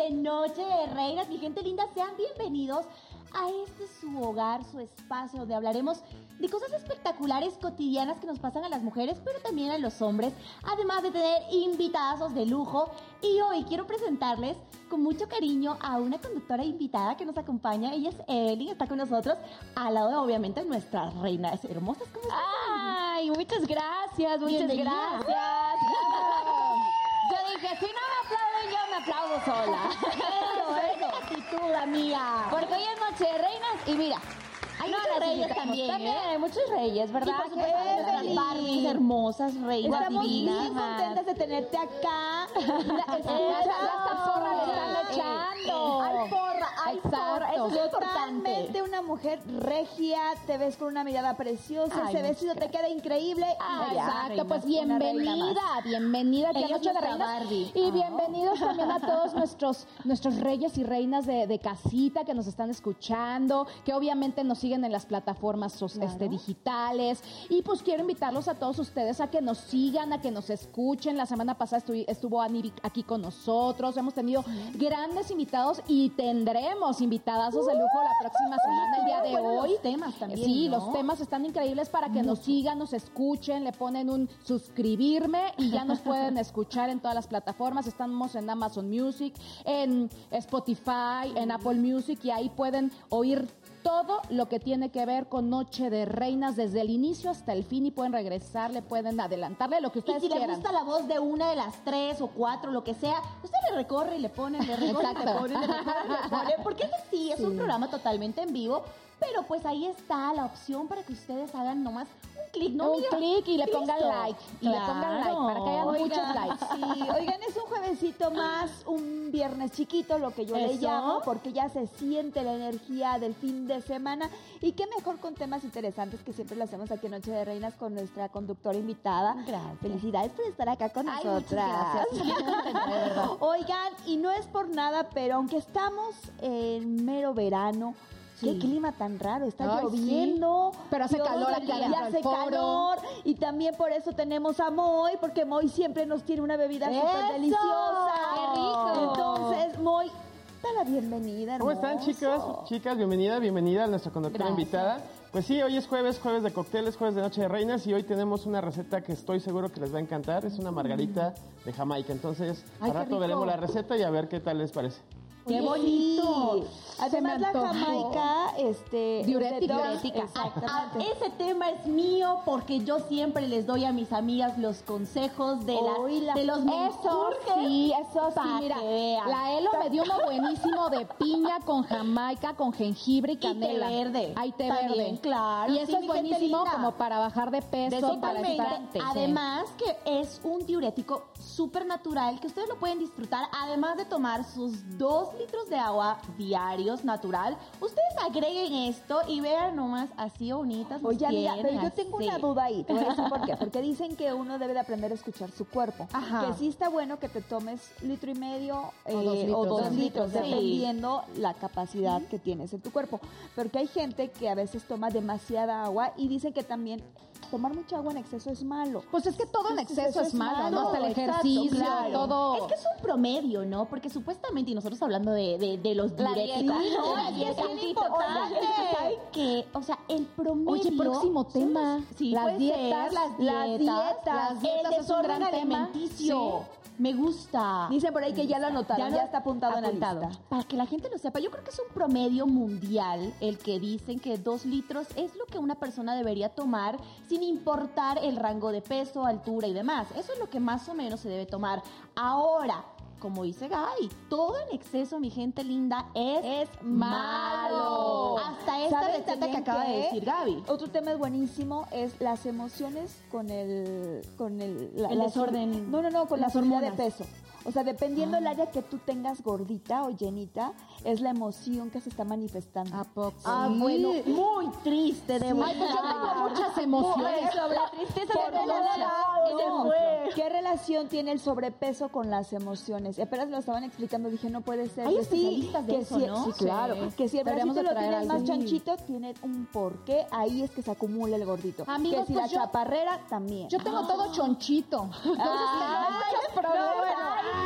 de Noche de Reinas. Mi gente linda, sean bienvenidos a este su hogar, su espacio, donde hablaremos de cosas espectaculares cotidianas que nos pasan a las mujeres, pero también a los hombres, además de tener invitazos de lujo. Y hoy quiero presentarles con mucho cariño a una conductora invitada que nos acompaña. Ella es Evelyn, está con nosotros, al lado de obviamente nuestras reinas hermosas. ¿Cómo están? Ay, muchas gracias, muchas Bienvenida. gracias. Yo dije, si no me aplauden, aplaudo sola. Eso, eso. actitud, amiga. Porque hoy es Noche de Reinas y mira, Hay no muchos reyes también, También ¿eh? hay muchos reyes, ¿verdad? Y por supuesto. Barbies hermosas, reinas Estamos divinas. bien contentas de tenerte acá. Esta porra le están echando. Ay, porra, ay, Exacto. porra. Eso es Totalmente. una mujer regia. Te ves con una mirada preciosa. Ay, ese vestido te queda increíble. Ah, y exacto, pues bienvenida, bienvenida Ella Noche de Reinas. Barbie. Y Ah. bienvenidos también a todos nuestros, nuestros reyes y reinas de, de casita que nos están escuchando, que obviamente nos siguen en las plataformas este, digitales. Y pues quiero invitarlos a todos ustedes a que nos sigan, a que nos escuchen. La semana pasada estu- estuvo Ani aquí con nosotros. Hemos tenido grandes invitados y tendremos invitadazos de lujo la próxima semana, el día de bueno, los hoy. temas también, Sí, ¿no? los temas están increíbles para que nos sigan, nos escuchen, le ponen un suscribirme y ya nos pueden escuchar en todas las plataformas. Estamos en Amazon Music, en Spotify, en Apple Music y ahí pueden oír todo lo que tiene que ver con Noche de Reinas desde el inicio hasta el fin y pueden regresarle, pueden adelantarle lo que Y ustedes si le quieran. gusta la voz de una de las tres o cuatro, lo que sea, usted le recorre y le pone, le recorre, y le pone, le recorre, y le pone. Porque sí, es un programa totalmente en vivo, pero pues ahí está la opción para que ustedes hagan nomás un clic, ¿no? un clic y le pongan like. Y le pongan like para que hayan Claro. muchos likes. Sí, oigan, es un juevesito más, un viernes chiquito, lo que yo le llamo, porque ya se siente la energía del fin de semana. Y qué mejor con temas interesantes que siempre lo hacemos aquí en Noche de Reinas con nuestra conductora invitada. Gracias. Felicidades por estar acá con Ay, nosotras. muchas gracias. Oigan, y no es por nada, pero aunque estamos en mero verano. Qué clima tan raro, está Ay, lloviendo. Pero hace Dios calor aquí y hace foro. calor y también por eso tenemos a Moy, porque Moy siempre nos tiene una bebida súper deliciosa. ¡Qué rico! Entonces, Moy, da la bienvenida, ¿Cómo están hermoso. chicos? Chicas, bienvenida, bienvenida a nuestra conductora Gracias. invitada. Pues sí, hoy es jueves, jueves de cócteles, jueves de Noche de Reinas y hoy tenemos una receta que estoy seguro que les va a encantar. Es una margarita de Jamaica. Entonces, Ay, al rato veremos la receta y a ver qué tal les parece. ¡Qué bonito! Además, la. Jamaica, este... Diurética. es de- Diurética. Ah, Exactamente. ese tema es mío porque yo siempre les doy a mis amigas los consejos de, la- Oíla. de los Eso sí, eso sí, mira, la Elo me dio uno buenísimo de piña con jamaica, con jengibre y té canela. verde. Hay té También, verde. claro, Y sí, eso es buenísimo como para bajar de peso, para Totalmente. estar... Además que es un diurético súper natural que ustedes lo pueden disfrutar. Además de tomar sus dos litros de agua diarios natural, ustedes agreguen esto y vean nomás así bonitas. Oye, amiga, pero yo tengo una duda ahí. Te voy a decir por qué. Porque dicen que uno debe de aprender a escuchar su cuerpo. Ajá. Que sí está bueno que te tomes litro y medio eh, O dos litros, o dos dos litros, litros, sí. dependiendo la capacidad que tienes en tu cuerpo. Porque hay gente que a veces toma demasiada agua y dicen que también tomar mucha agua en exceso es malo. Pues es que todo en exceso eso es es malo, malo, ¿no? Hasta el exacto, ejercicio, claro. todo... Es que es un promedio, ¿no? Porque supuestamente, y nosotros hablando de, de, de los La diuréticos, dieta. Sí, no, La es que dieta. es bien Sí, importante. ¿Saben qué? O sea, el promedio... Oye, próximo tema. Sí, Las dietas, ser, las las dietas, dietas, las dietas el es un desorden gran tema. Me gusta. Dicen por ahí que ya lo anotaron, ya, lo- está apuntado, en la lista. Para que la gente lo sepa, yo creo que es un promedio mundial el que dicen que dos litros es lo que una persona debería tomar sin importar el rango de peso, altura y demás. Eso es lo que más o menos se debe tomar. Ahora, como dice Gaby, todo en exceso, mi gente linda, es, Es malo. Hasta esta ¿Saben receta que acaba de decir Gaby. Otro tema es buenísimo es las emociones con el con el, la- El la- desorden, No, no, no, con las la subida de hormonas. peso. O sea, dependiendo del área que tú tengas gordita o llenita, es la emoción que se está manifestando. ¿A poco? Ah, Sí. bueno, muy triste, debo Ay, pues yo tengo muchas emociones. sobre la tristeza ¿Qué de. Ese fue. ¿Qué relación tiene el sobrepeso con las emociones? Apenas lo estaban explicando, dije, no puede ser. Hay Que sí, especialistas de eso, sí, ¿no? Sí, claro. Sí. Que si el bracito lo tienes más chanchito, tiene un porqué. Ahí es que se acumula el gordito. Amigos, que si pues la yo- chaparrera, también. Yo tengo todo chonchito. Entonces tengo muchos problemas.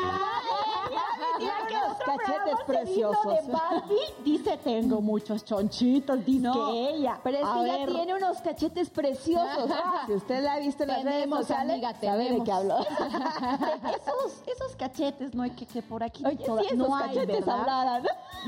Cachetes preciosos. de Barbie dice, tengo muchos chonchitos, dice No, que ella. Pero es A que ella ver, tiene unos cachetes preciosos. si usted la ha visto en las redes sociales, amiga, sabe de qué hablo. esos, esos cachetes, no hay que, que por aquí Oye, toda- sí, esos no hay, cachetes ¿verdad? hablaran.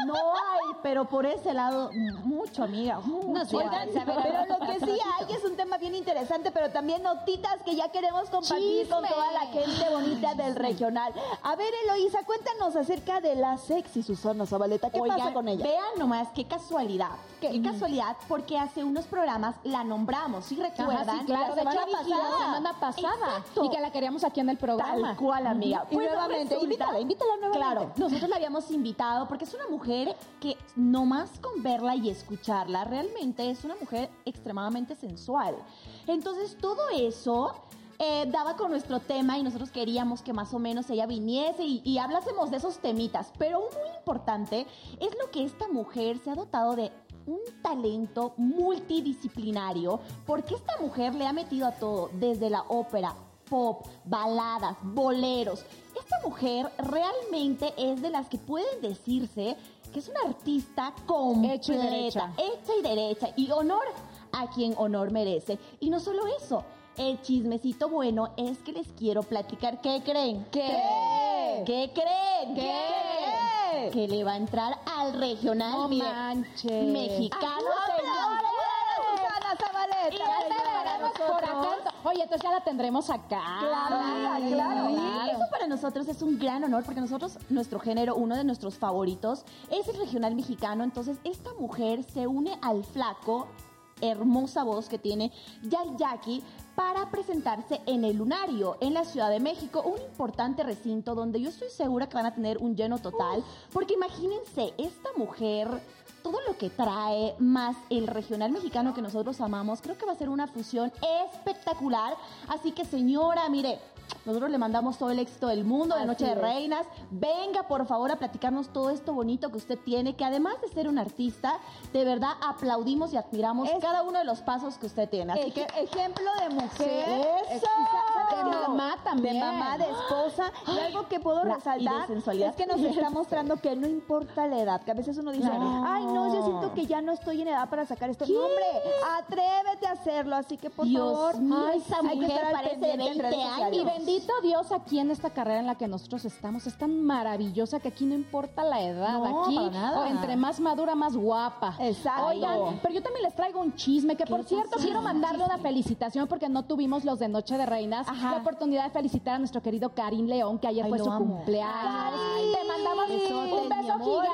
No hay, pero por ese lado, mucho, amiga. Mucho. Oigan, pero lo que sí hay es un tema bien interesante, pero también notitas que ya queremos compartir con toda la gente bonita del regional. A ver, Eloísa, cuéntanos acerca de sexy Susana Zabaleta. ¿Qué Oigan, pasa con ella? Vean nomás qué casualidad. Qué, casualidad, porque hace unos programas la nombramos, ¿sí recuerdan? Ajá, sí, claro, La semana la pasada. semana pasada Exacto. y que la queríamos aquí en el programa. Tal cual, amiga. Y Pues nuevamente, resulta- invítala, invítala nuevamente. Claro, nosotros la habíamos invitado porque es una mujer que nomás con verla y escucharla, realmente es una mujer extremadamente sensual. Entonces, todo eso eh, daba con nuestro tema y nosotros queríamos que más o menos ella viniese y, y hablásemos de esos temitas. Pero un muy importante es lo que esta mujer se ha dotado de un talento multidisciplinario, porque esta mujer le ha metido a todo, desde la ópera, pop, baladas, boleros. Esta mujer realmente es de las que pueden decirse que es una artista completa, Hecha y derecha. hecha y derecha, y honor a quien honor merece. Y no solo eso, el chismecito bueno es que les quiero platicar. ¿Qué creen? ¿Qué? ¿Qué creen? ¿Qué? Que le va a entrar al regional No manches. mexicano. Y veremos por acá. Oye, entonces ya la tendremos acá. Claro, amiga, claro. Eso para nosotros es un gran honor porque nosotros, nuestro género, uno de nuestros favoritos, es el regional mexicano. Entonces, esta mujer se une al flaco, hermosa voz que tiene Yal Jackie para presentarse en el Lunario, en la Ciudad de México, un importante recinto donde yo estoy segura que van a tener un lleno total. Porque imagínense, esta mujer todo lo que trae, más el regional mexicano que nosotros amamos, creo que va a ser una fusión espectacular. Así que señora, mire, nosotros le mandamos todo el éxito del mundo de Así Noche de es. Reinas. Venga, por favor, a platicarnos todo esto bonito que usted tiene, que además de ser un artista, de verdad aplaudimos y admiramos Es- cada uno de los pasos que usted tiene. Así Ej- que ejemplo de mujer. Sí. Eso. De mamá también. De mamá, de esposa. Y algo que puedo resaltar es que nos está mostrando que no importa la edad. Que a veces uno dice, Claro. ay, no, yo siento que ya no estoy en edad para sacar esto. No, hombre, atrévete a hacerlo. Así que, por Dios favor, mío, ay, esa hay que mujer estar al parece de pendiente en 20 redes años. Bendito Dios aquí en esta carrera en la que nosotros estamos, es tan maravillosa que aquí no importa la edad, No, aquí para nada. o entre más madura, más guapa. Exacto. Oigan, pero yo también les traigo un chisme, que por cierto quiero mandarle una felicitación porque no tuvimos los de Noche de Reinas, Ajá. la oportunidad de felicitar a nuestro querido Karim León, que ayer Ay, fue su amo. cumpleaños. Karim. Te mandamos un beso amor.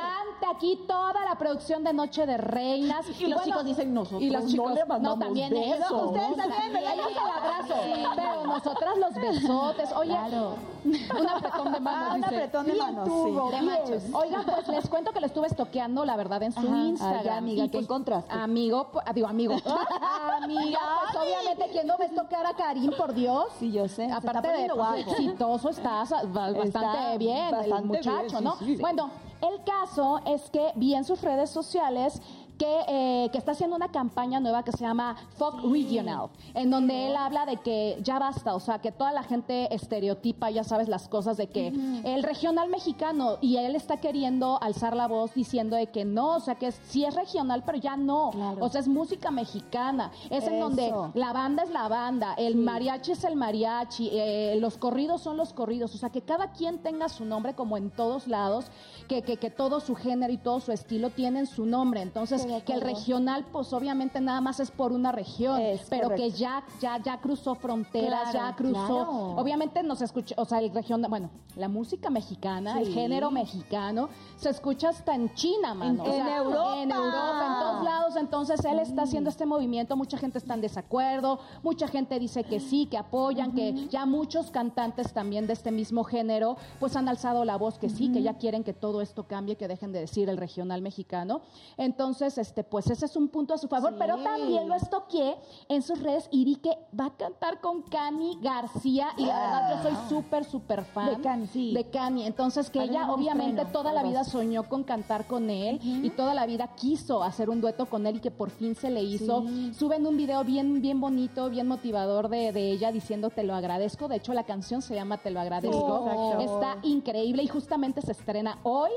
Gigante aquí, toda la producción de Noche de Reinas. Y los chicos dicen, nosotros y los no chicos, le mandamos no, también ellos, besos. ustedes también, ¿verdad? Ellos el abrazo, pero nosotras los besotes. Oye, Claro. un apretón de manos, Ah, un apretón de manos, sí. de machos. Oigan, pues les cuento que lo estuve estoqueando, la verdad, en su Ajá. Instagram. Ay, amiga, Y, ¿qué pues, encontraste? Amigo, pues, ah, digo amigo. amiga, pues obviamente, ¿quién no va a estoquear a Karim, por Dios? Sí, yo sé. Aparte de pues, exitoso, estás ba- bastante Está bien, el bastante muchacho, bien, ¿no? sí, sí. Bueno, el caso es que vi en sus redes sociales que, eh, que está haciendo una campaña nueva que se llama Folk Regional, en donde él habla de que ya basta, o sea, que toda la gente estereotipa, ya sabes, las cosas de que el regional mexicano, y él está queriendo alzar la voz diciendo de que no, o sea, que sí es regional, pero ya no, Claro. o sea, es música mexicana, es en donde la banda es la banda, el mariachi es el mariachi, eh, los corridos son los corridos, o sea, que cada quien tenga su nombre como en todos lados, que, que, que todo su género y todo su estilo tienen su nombre, entonces que el regional pues obviamente nada más es por una región, Es pero correcto. que ya, ya, ya cruzó fronteras, Claro, ya cruzó, claro. obviamente nos escucha, o sea, el regional, bueno, la música mexicana, el género mexicano, se escucha hasta en China, mano. o en Europa. En Europa, en todos lados. Entonces él está haciendo este movimiento, mucha gente está en desacuerdo, mucha gente dice que sí, que apoyan, que ya muchos cantantes también de este mismo género, pues han alzado la voz que sí, que ya quieren que todo esto cambie, que dejen de decir el regional mexicano. Entonces, este, pues ese es un punto a su favor, pero también lo estoqué en sus redes y vi que va a cantar con Cani García y la verdad yo soy súper, súper fan De Cani, sí. de Cani. Entonces que ella obviamente toda la vida soñó con cantar con él y toda la vida quiso hacer un dueto con él y que por fin se le hizo. Suben un video bien, bien bonito, bien motivador de, de ella diciendo te lo agradezco. De hecho, la canción se llama Te lo agradezco. Está increíble y justamente se estrena hoy.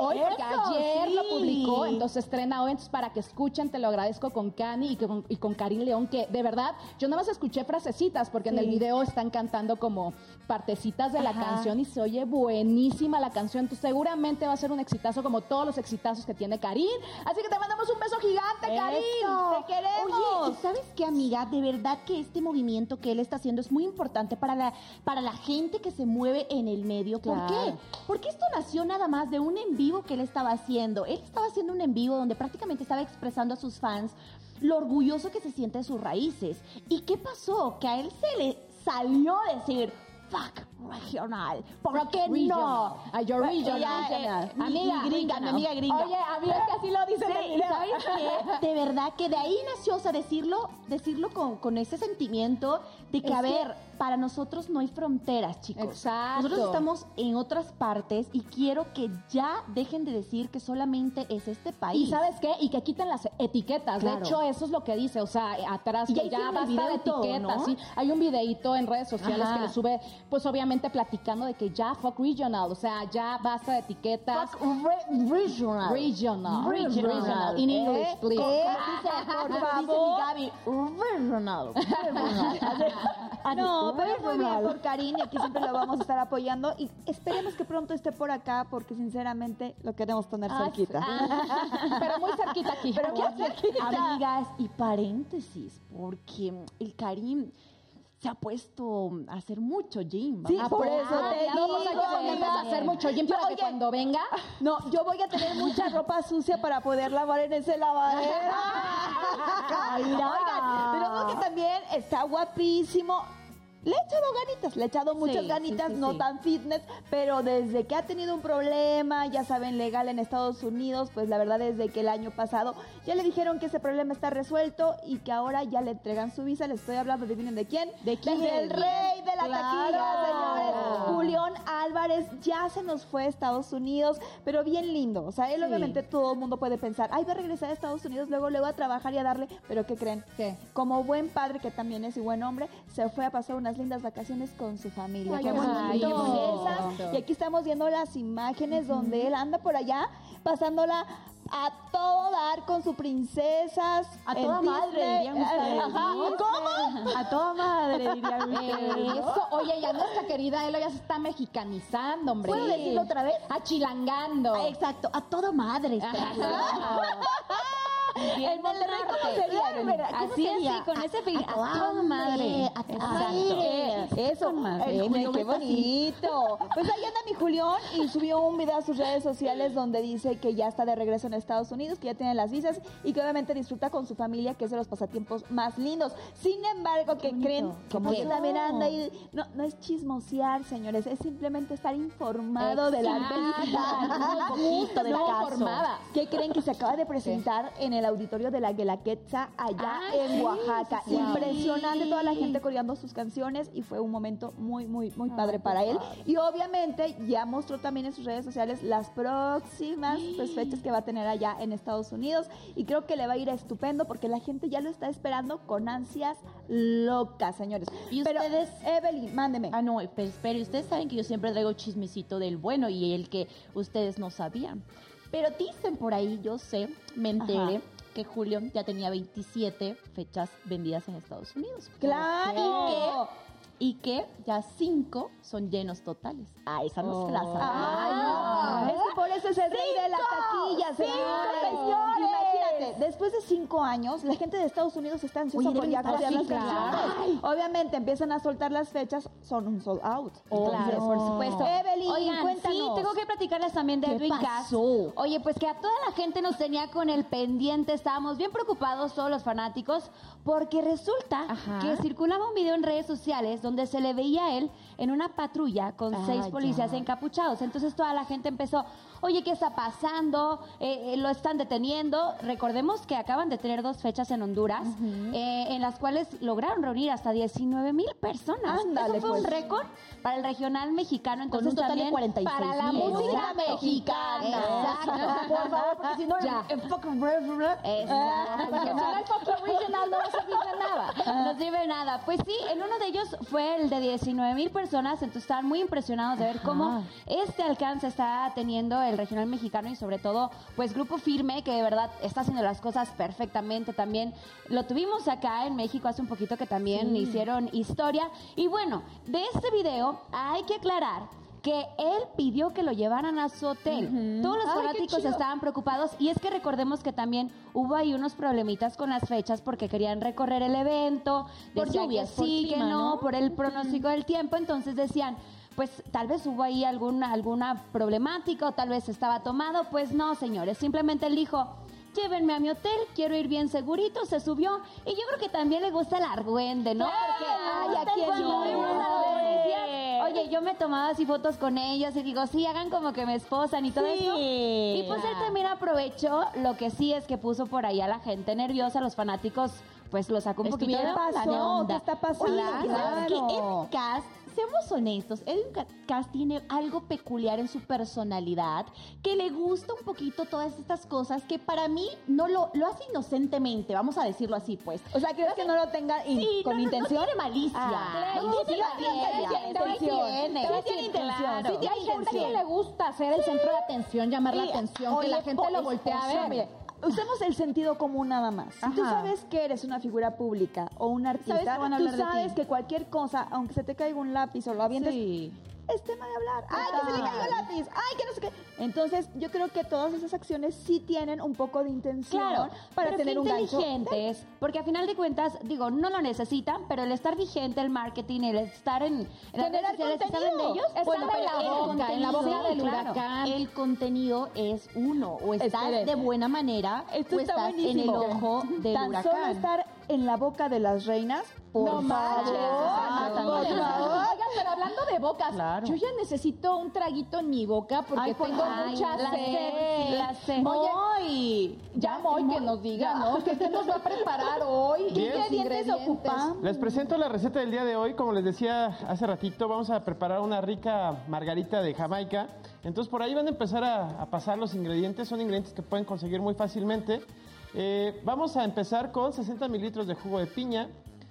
Hoy, porque ayer lo publicó, entonces estrena Entonces, para que escuchen, te lo agradezco con Cani y con, y con Karim León, que de verdad, yo nada más escuché frasecitas, porque en el video están cantando como partecitas de la canción y se oye buenísima la canción. Entonces, seguramente va a ser un exitazo como todos los exitazos que tiene Karim. Así que te mandamos un beso gigante, Karim. Eso. Te queremos. Oye, ¿y sabes qué, amiga? De verdad que este movimiento que él está haciendo es muy importante para la, para la gente que se mueve en el medio. ¿Por Claro. qué? Porque esto nació nada más de un en vivo que él estaba haciendo. Él estaba haciendo un en vivo donde prácticamente estaba expresando a sus fans lo orgulloso que se siente de sus raíces. ¿Y qué pasó? Que a él se le salió a decir... Fuck regional. ¿Por qué no? Regional. Ay, yo regional. Ella, eh, Amiga, gringa, mi amiga gringa. Oye, amiga, es que así lo dicen en el Sí, video. ¿sabes qué? De verdad que de ahí nació, o sea, decirlo, decirlo con, con ese sentimiento de que, Es a que- ver, para nosotros no hay fronteras, chicos. Exacto. Nosotros estamos en otras partes y quiero que ya dejen de decir que solamente es este país. Y sabes qué? Y que quiten las etiquetas. Claro. De hecho, eso es lo que dice. O sea, atrás Y que ya basta de todo, etiquetas. ¿no? ¿sí? Hay un videíto en redes sociales Ajá. que le sube, pues obviamente platicando de que ya fuck regional. O sea, ya basta de etiquetas. regional. Regional. Regional. In English, Eh, please. ¿Qué dice, por favor? Dice mi Gaby, regional. regional. No, pero muy bien Regional. por Karim y aquí siempre lo vamos a estar apoyando y esperemos que pronto esté por acá porque sinceramente lo queremos tener cerquita. Pero muy cerquita aquí. Pero qué Amigas, y paréntesis, porque el Karim se ha puesto a hacer mucho gym. Sí, por eso te vamos a digo, que a hacer mucho gym para que cuando venga... No, yo voy a tener mucha ropa sucia para poder lavar en ese lavadero. Oigan, pero que también está guapísimo. Le he echado ganitas, le he echado muchas Sí, ganitas, sí, sí, no tan fitness, pero desde que ha tenido un problema, ya saben, legal en Estados Unidos, pues la verdad desde que el año pasado ya le dijeron que ese problema está resuelto y que ahora ya le entregan su visa. Les estoy hablando, adivinen de quién. ¿De quién? Del rey de la Claro. taquilla, señores. Julián Álvarez ya se nos fue a Estados Unidos, pero bien lindo. O sea, él obviamente todo el mundo puede pensar, ay, va a regresar a Estados Unidos, luego luego a trabajar y a darle, pero ¿qué creen? ¿Qué? Como buen padre que también es y buen hombre, se fue a pasar unas lindas vacaciones con su familia. Ay, ¡Qué qué bonito! Princesas. Y aquí estamos viendo las imágenes donde él anda por allá pasándola a todo dar con sus princesas. A toda madre, Disney. dirían ustedes, Ajá. ¿Cómo? A toda madre, dirían ustedes. Eso, oye, ya nuestra querida Elo ya se está mexicanizando, hombre. ¿Puedo decirlo otra vez? Achilangando. Ah, Exacto, a toda madre. está. En Monterrey, ¿cómo sería? ¿cómo Así, sería? así, con A- ese feeling. a toda madre, a toda madre. Eso, madre. Eh, El Julián qué bonito. Pues ahí anda mi Julián y subió un video a sus redes sociales donde dice que ya está de regreso en Estados Unidos, que ya tiene las visas y que obviamente disfruta con su familia, que es de los pasatiempos más lindos. Sin embargo, que creen? Como que también anda ahí. No, no es chismosear, señores, es simplemente estar informado de la Exacto. Un poquito del No, caso. ¿Qué creen que se acaba de presentar en el auditorio de la Guelaguetza allá Ah, en Oaxaca? sí, sí. Impresionante toda la gente coreando sus canciones y fue un momento muy, muy, muy padre para él. Y obviamente ya mostró también en sus redes sociales las próximas pues, fechas que va a tener allá en Estados Unidos y creo que le va a ir estupendo porque la gente ya lo está esperando con ansias locas, señores. ¿Y Pero, ustedes? Evelyn, mándeme. Ah, no, pero espere, ustedes saben que yo siempre traigo chismecito del bueno y el que ustedes no sabían. Pero dicen por ahí, yo sé, me enteré, Ajá. Que Julio ya tenía 27 fechas vendidas en Estados Unidos. ¡Claro! Y que ya 5 son llenos totales. Ah, esa no se la Ay, sabía. no. Es que por eso es el rey de la taquilla, señores. Después de cinco años, la gente de Estados Unidos está ansiosa Oye, por ya las canciones. Obviamente empiezan a soltar las fechas, son un sold out. Claro, Entonces, por supuesto. Evelyn, Oigan, cuéntanos. sí, tengo que platicarles también de ¿Qué Edwin Cass. Oye, pues que a toda la gente nos tenía con el pendiente, estábamos bien preocupados todos los fanáticos, porque resulta Ajá. que circulaba un video en redes sociales donde se le veía a él en una patrulla con Ah, seis policías ya. encapuchados. Entonces toda la gente empezó, oye, ¿qué está pasando? Eh, eh, lo están deteniendo. Recordemos que acaban de tener dos fechas en Honduras, eh, en las cuales lograron reunir hasta 19 mil personas. Ándale, Eso fue un pues. récord para el regional mexicano. Con Entonces un total de también 46 para la música mexicana. Exacto. Por favor, porque si no, Ya. fucking el original no de nada. No sirve nada. Pues sí, en uno de ellos fue el de 19 mil personas, entonces estaban muy impresionados de ver cómo este alcance está teniendo el regional mexicano y sobre todo, pues Grupo Firme, que de verdad está haciendo las cosas perfectamente también. Lo tuvimos acá en México hace un poquito que también hicieron historia. Y bueno, de este video hay que aclarar que él pidió que lo llevaran a su hotel. Todos los fanáticos estaban preocupados y es que recordemos que también hubo ahí unos problemitas con las fechas porque querían recorrer el evento, Por lluvias, sí, que no, ¿no? por el pronóstico del tiempo, entonces decían, pues tal vez hubo ahí alguna alguna problemática o tal vez estaba tomado, pues no, señores, simplemente él dijo, llévenme a mi hotel, quiero ir bien segurito, se subió. Y yo creo que también le gusta el argüende, ¿no? Porque Ay, ¿a ustedes Oye, yo me tomaba así fotos con ellos y digo, sí, hagan como que me esposan y todo Sí. eso. Y pues él también aprovechó, lo que sí es que puso por ahí a la gente nerviosa, los fanáticos, pues lo sacó un poquito de onda. ¿Qué está pasando? Oye, ¿sabes Claro. Cass, seamos honestos, Edwin Ca- Cass tiene algo peculiar en su personalidad, que le gusta un poquito todas estas cosas que para mí no lo, lo hace inocentemente, vamos a decirlo así, pues. O sea, ¿crees que no lo tenga in- Sí, con no, no, intención? No tiene malicia. Ah, no sí, tiene malicia. intención. tiene. Sí intención. Sí tiene Hay gente que intención. le gusta ser el centro de atención, llamar la atención, que la gente lo voltea a ver. Usemos el sentido común nada más. Si tú sabes que eres una figura pública o un Sabes artista, a tú sabes que cualquier cosa, aunque se te caiga un lápiz o lo avientes, Sí. Es tema de hablar. ¡Ay, que se le cayó el lápiz! ¡Ay, que no sé qué! Entonces, yo creo que todas esas acciones sí tienen un poco de intención Claro, para pero tener qué un gancho. inteligentes, porque a final de cuentas, digo, no lo necesitan, pero el estar vigente, el marketing, el estar en, en las redes sociales, ¿saben de ellos? Bueno, en pero la el boca, en la boca del claro. huracán. El contenido es uno, o estás Esperen. de buena manera, Esto o está estás en el ojo del Tan huracán. solo estar en la boca de las reinas, por no favor. Ah. Oigan, pero hablando de bocas, Claro. yo ya necesito un traguito en mi boca porque Ay, por tengo favor. mucha la sed. la sed. Oye, ya Moy que nos diga, ¿no? ¿Qué, nos va a preparar hoy? ¿Qué ingredientes ocupa? Les presento la receta del día de hoy. Como les decía hace ratito, vamos a preparar una rica margarita de Jamaica. Entonces por ahí van a empezar a, a pasar los ingredientes. Son ingredientes que pueden conseguir muy fácilmente. Eh, vamos a empezar con 60 mililitros de jugo de piña.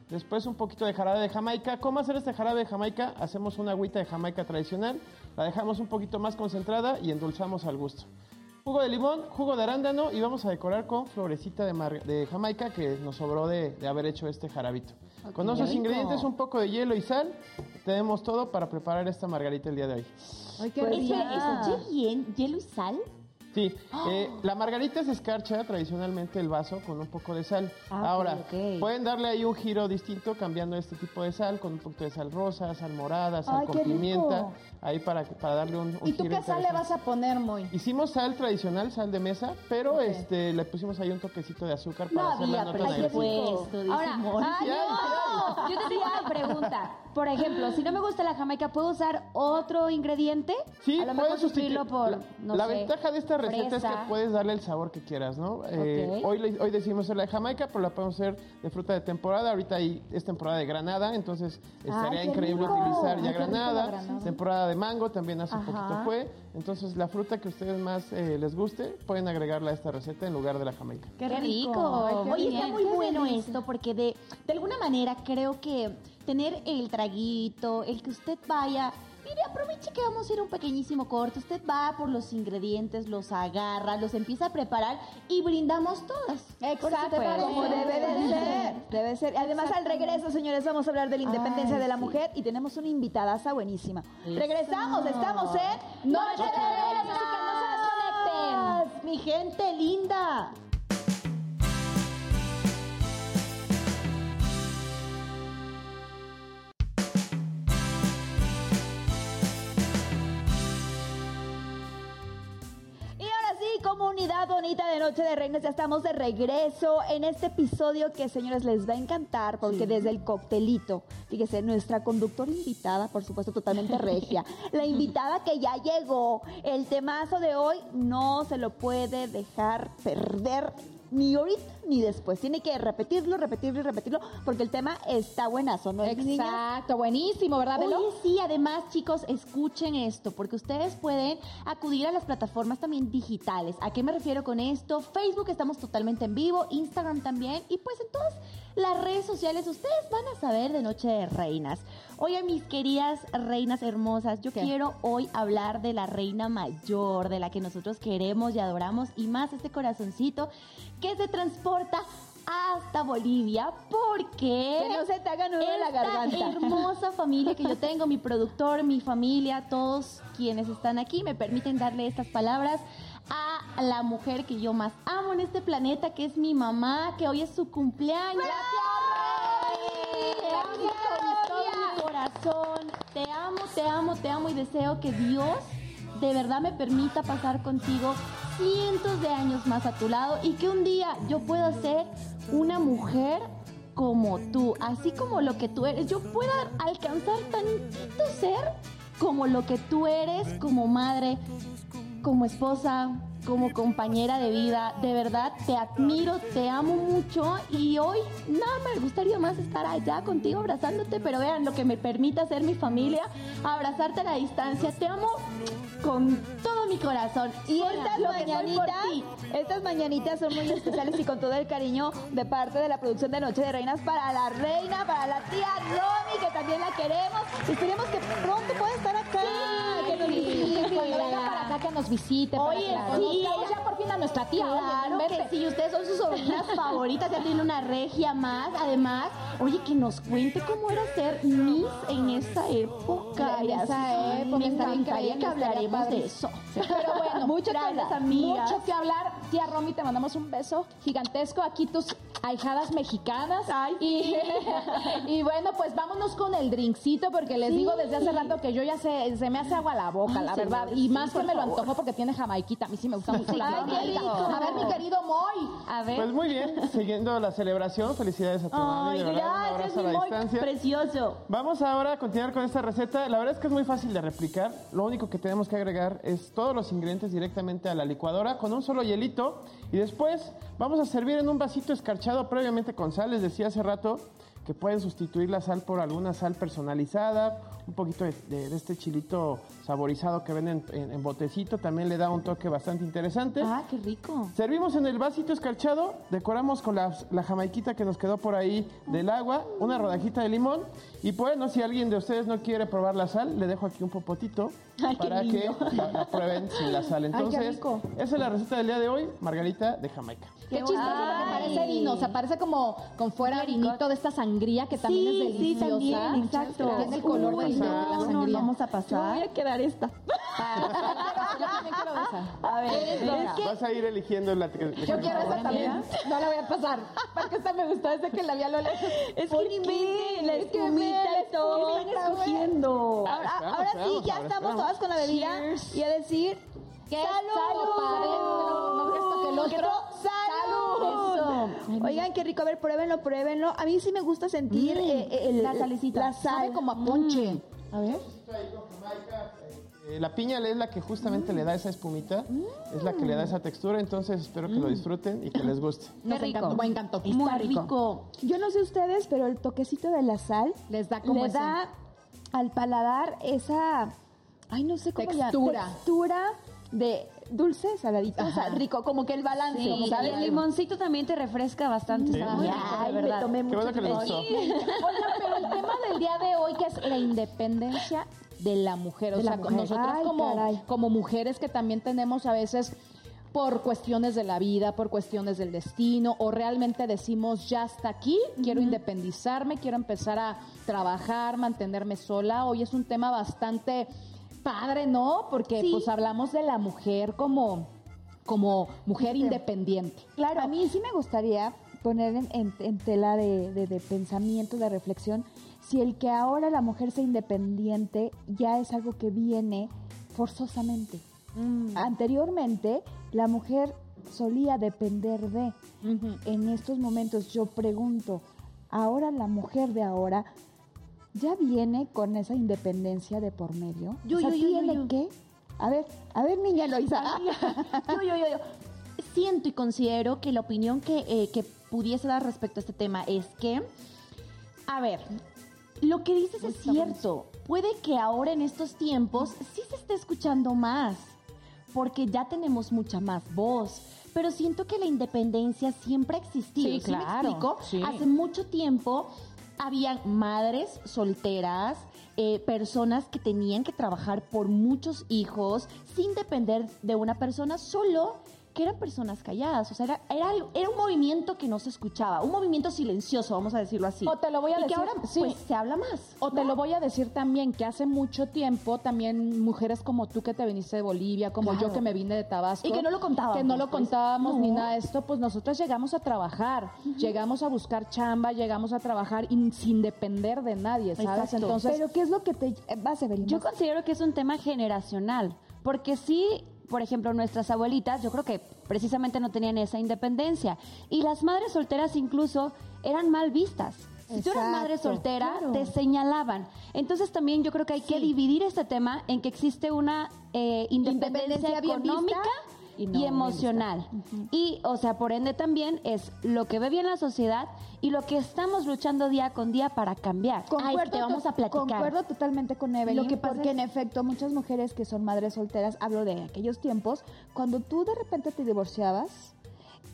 Después un poquito de jarabe de Jamaica. ¿Cómo hacer este jarabe de Jamaica? Hacemos una agüita de Jamaica tradicional. La dejamos un poquito más concentrada y endulzamos al gusto. Jugo de limón, jugo de arándano y vamos a decorar con florecita de, mar- de Jamaica que nos sobró de, de haber hecho este jarabito. con esos ingredientes, un poco de hielo y sal, tenemos todo para preparar esta margarita el día de hoy. Ay, qué Pues rico. Espera, ya. ¿eso bien? ¿Hielo y sal? Sí, eh, la margarita se escarcha tradicionalmente el vaso con un poco de sal. Ah, Ahora, pueden darle ahí un giro distinto cambiando este tipo de sal con un poquito de sal rosa, sal morada, sal Ay, con pimienta, ahí para, para darle un, un ¿Y tú qué sal le vas a poner, Moy? Hicimos sal tradicional, sal de mesa, pero este le pusimos ahí un toquecito de azúcar para No hacer la nota de presupuesto, dice Ahora, Moy. ah, no, yo te tengo una pregunta. Por ejemplo, si no me gusta la jamaica, ¿puedo usar otro ingrediente? Sí, a lo mejor puedes sustituirlo sustituir. por, la no la sé, ventaja de esta receta es que puedes darle el sabor que quieras, ¿no? Eh, hoy, le- hoy decidimos hacer la de Jamaica, pero la podemos hacer de fruta de temporada. Ahorita ahí es temporada de granada, entonces estaría qué increíble rico. utilizar Ay, ya granada. granada. Temporada de mango también hace Ajá. poquito fue. Entonces la fruta que a ustedes más eh, les guste, pueden agregarla a esta receta en lugar de la Jamaica. Qué rico. Ay, qué Oye, bien. está muy Qué bueno delicia. esto porque de, de alguna manera creo que tener el traguito, el que usted vaya, mire, aproveche que vamos a ir a un pequeñísimo corte, usted va por los ingredientes, los agarra, los empieza a preparar y brindamos todas. Exacto. Como debe de ser. Debe ser. Además, al regreso, señores, vamos a hablar de la independencia Ay, de la sí. mujer y tenemos una invitadaza buenísima. Regresamos, estamos en Noche de así que no se desconecten. Mi gente linda. Comunidad bonita de Noche de Reinas, ya estamos de regreso en este episodio que, señores, les va a encantar porque desde el coctelito, fíjese, nuestra conductora invitada, por supuesto, totalmente regia, la invitada que ya llegó, el temazo de hoy no se lo puede dejar perder ni ahorita ni después. Tiene que repetirlo, repetirlo y repetirlo porque el tema está buenazo, ¿no? Exacto, buenísimo, ¿verdad, Belo? Oye, sí, además, chicos, escuchen esto, porque ustedes pueden acudir a las plataformas también digitales. ¿A qué me refiero con esto? Facebook estamos totalmente en vivo, Instagram también, y pues en todas las redes sociales ustedes van a saber de Noche de Reinas. Oye, mis queridas reinas hermosas, yo quiero hoy hablar de la reina mayor, de la que nosotros queremos y adoramos, y más este corazoncito que se transporta hasta Bolivia porque Que no se te haga nudo la garganta. hermosa familia que yo tengo, mi productor, mi familia, todos quienes están aquí me permiten darle estas palabras a la mujer que yo más amo en este planeta, que es mi mamá, que hoy es su cumpleaños. Te amo con todo mi corazón. Te amo, te amo, te amo y deseo que Dios de verdad me permita pasar contigo cientos de años más a tu lado y que un día yo pueda ser una mujer como tú, así como lo que tú eres, yo pueda alcanzar tantito ser como lo que tú eres, como madre, como esposa, como compañera de vida. De verdad, te admiro, te amo mucho y hoy nada me gustaría más estar allá contigo abrazándote, pero vean lo que me permite hacer mi familia, abrazarte a la distancia. Te amo con todo mi corazón. Y estas mañanitas, estas mañanitas son muy especiales y con todo el cariño de parte de la producción de Noche de Reinas para la reina, para la tía Romy, que también la queremos. Esperemos que pronto pueda estar acá. que nos visite. Cuando venga para acá que nos visite. para Oye, que la sí, ella- ya por fin a nuestra tía. Claro que sí, ustedes son sus sobrinas favoritas, ya tiene una regia más. Además, oye, que nos cuente cómo era ser Miss en esa época. En esa época, me encantaría que estaría hablaremos padre. de eso. Pero bueno, Mucho que gracias, hablar, amigas. Mucho que hablar. Tía Romy, te mandamos un beso gigantesco. Aquí tus ahijadas mexicanas. y, y bueno, pues vámonos con el drinkcito, porque les digo desde hace rato que yo ya se, se me hace agua la boca, Ay, la señor, verdad. Y sí, más que por me lo antojo porque tiene jamaiquita. A mí sí me gusta mucho la Ay, qué jamaiquita. rico. A ver, mi querido Moy. A ver. Pues muy bien, siguiendo la celebración, felicidades a tu Ay, un gracias, mi distancia. precioso. Vamos ahora a continuar con esta receta. La verdad es que es muy fácil de replicar. Lo único que tenemos que agregar es todos los ingredientes directamente a la licuadora con un solo hielito. Y después vamos a servir en un vasito escarchado previamente con sal. Les decía hace rato que pueden sustituir la sal por alguna sal personalizada. Un poquito de, de- de este chilito saborizado que venden en, en botecito. También le da un toque bastante interesante. Ah, qué rico. Servimos en el vasito escarchado, decoramos con la, la jamaiquita que nos quedó por ahí del agua, una rodajita de limón y bueno, si alguien de ustedes no quiere probar la sal, le dejo aquí un popotito Ay, para que la, la prueben sin la sal. Entonces, esa es la receta del día de hoy, Margarita de Jamaica. Qué chistoso porque parece vino, o sea, parece como con fuera vinito de esta sangría que también Sí, es sí, deliciosa. también, exacto. Tiene el color Uy, del- de no, la no, sangría. no, vamos a Yo pasar. voy a quedar esta. Yo también quiero esa. A ver, es que Vas a ir eligiendo la que Yo quiero esa también. No la voy a pasar. Porque esta me gustó desde que la vi a lo lejos. Es ¿Por que ni qué? ven la Es que espumita y todo. escogiendo. Ah, Ahora, sí, ya estamos todas con la bebida. Y a decir... Otro. ¡Salud! Eso. Oigan, qué rico. A ver, pruébenlo, pruébenlo. A mí sí me gusta sentir Mm, eh, eh, el- la salecita. La sal. Sabe como a ponche. A ver. Eh, la piña es la que justamente le da esa espumita, es la que le da esa textura, entonces espero que lo disfruten y que les guste. Nos rico. encantó. Me encantó. Muy Está rico. Yo no sé ustedes, pero el toquecito de la sal Les da como le da al paladar esa, ay, no sé cómo llamar, Textura. textura de dulce, saladito, o sea, rico, como que el balance, Sí, como y el limoncito también te refresca bastante. Sí. Ay, de me verdad. tomé Qué mucho bueno que. Oigan, pero el tema del día de hoy que es la independencia de la mujer. O De sea, mujer. Ay, como, caray. como mujeres que también tenemos a veces por cuestiones de la vida, por cuestiones del destino, o realmente decimos, ya hasta aquí, quiero independizarme, quiero empezar a trabajar, mantenerme sola. Hoy es un tema bastante padre, ¿no? Porque Sí. pues hablamos de la mujer como, como mujer independiente. Claro. A mí sí me gustaría poner en, en- en tela de, de- de pensamiento, de reflexión, si el que ahora la mujer sea independiente ya es algo que viene forzosamente. Anteriormente la mujer solía depender de. En estos momentos yo pregunto, ahora la mujer de ahora ya viene con esa independencia de por medio. Yo, o sea, yo, yo, yo, ¿tiene yo. qué? A ver, a ver, niña Eloisa. yo, yo, yo, yo. Siento y considero que la opinión que, eh, que pudiese dar respecto a este tema es que, a ver, lo que dices es cierto. Puede que ahora en estos tiempos sí se esté escuchando más, porque ya tenemos mucha más voz. Pero siento que la independencia siempre ha existido. Sí, ¿Sí me claro, explico? sí. Hace mucho tiempo habían madres solteras, eh, personas que tenían que trabajar por muchos hijos sin depender de una persona solo que eran personas calladas, o sea, era, era, era un movimiento que no se escuchaba, un movimiento silencioso, vamos a decirlo así. O te lo voy a y decir, que ahora sí. pues se habla más. O te lo voy a decir también que hace mucho tiempo también mujeres como tú que te viniste de Bolivia, como Claro. yo que me vine de Tabasco. Y que no lo contábamos, Que no lo pues. contábamos ni nada de esto, pues nosotras llegamos a trabajar, llegamos a buscar chamba, llegamos a trabajar sin depender de nadie, ¿sabes? Exacto. Entonces, Pero ¿qué es lo que te eh, vas a ver? Yo considero que es un tema generacional, porque sí, por ejemplo, nuestras abuelitas, yo creo que precisamente no tenían esa independencia. Y las madres solteras incluso eran mal vistas. Si tú eras madre Exacto, soltera, claro. te señalaban. Entonces también yo creo que hay que dividir este tema en que existe una eh, independencia, económica y, emocional. Y, o sea, por ende también es lo que ve bien la sociedad y lo que estamos luchando día con día para cambiar. Ay, te vamos a platicar. Concuerdo totalmente con Evelyn, Lo que pasa porque es- en efecto muchas mujeres que son madres solteras, hablo de aquellos tiempos, cuando tú de repente te divorciabas,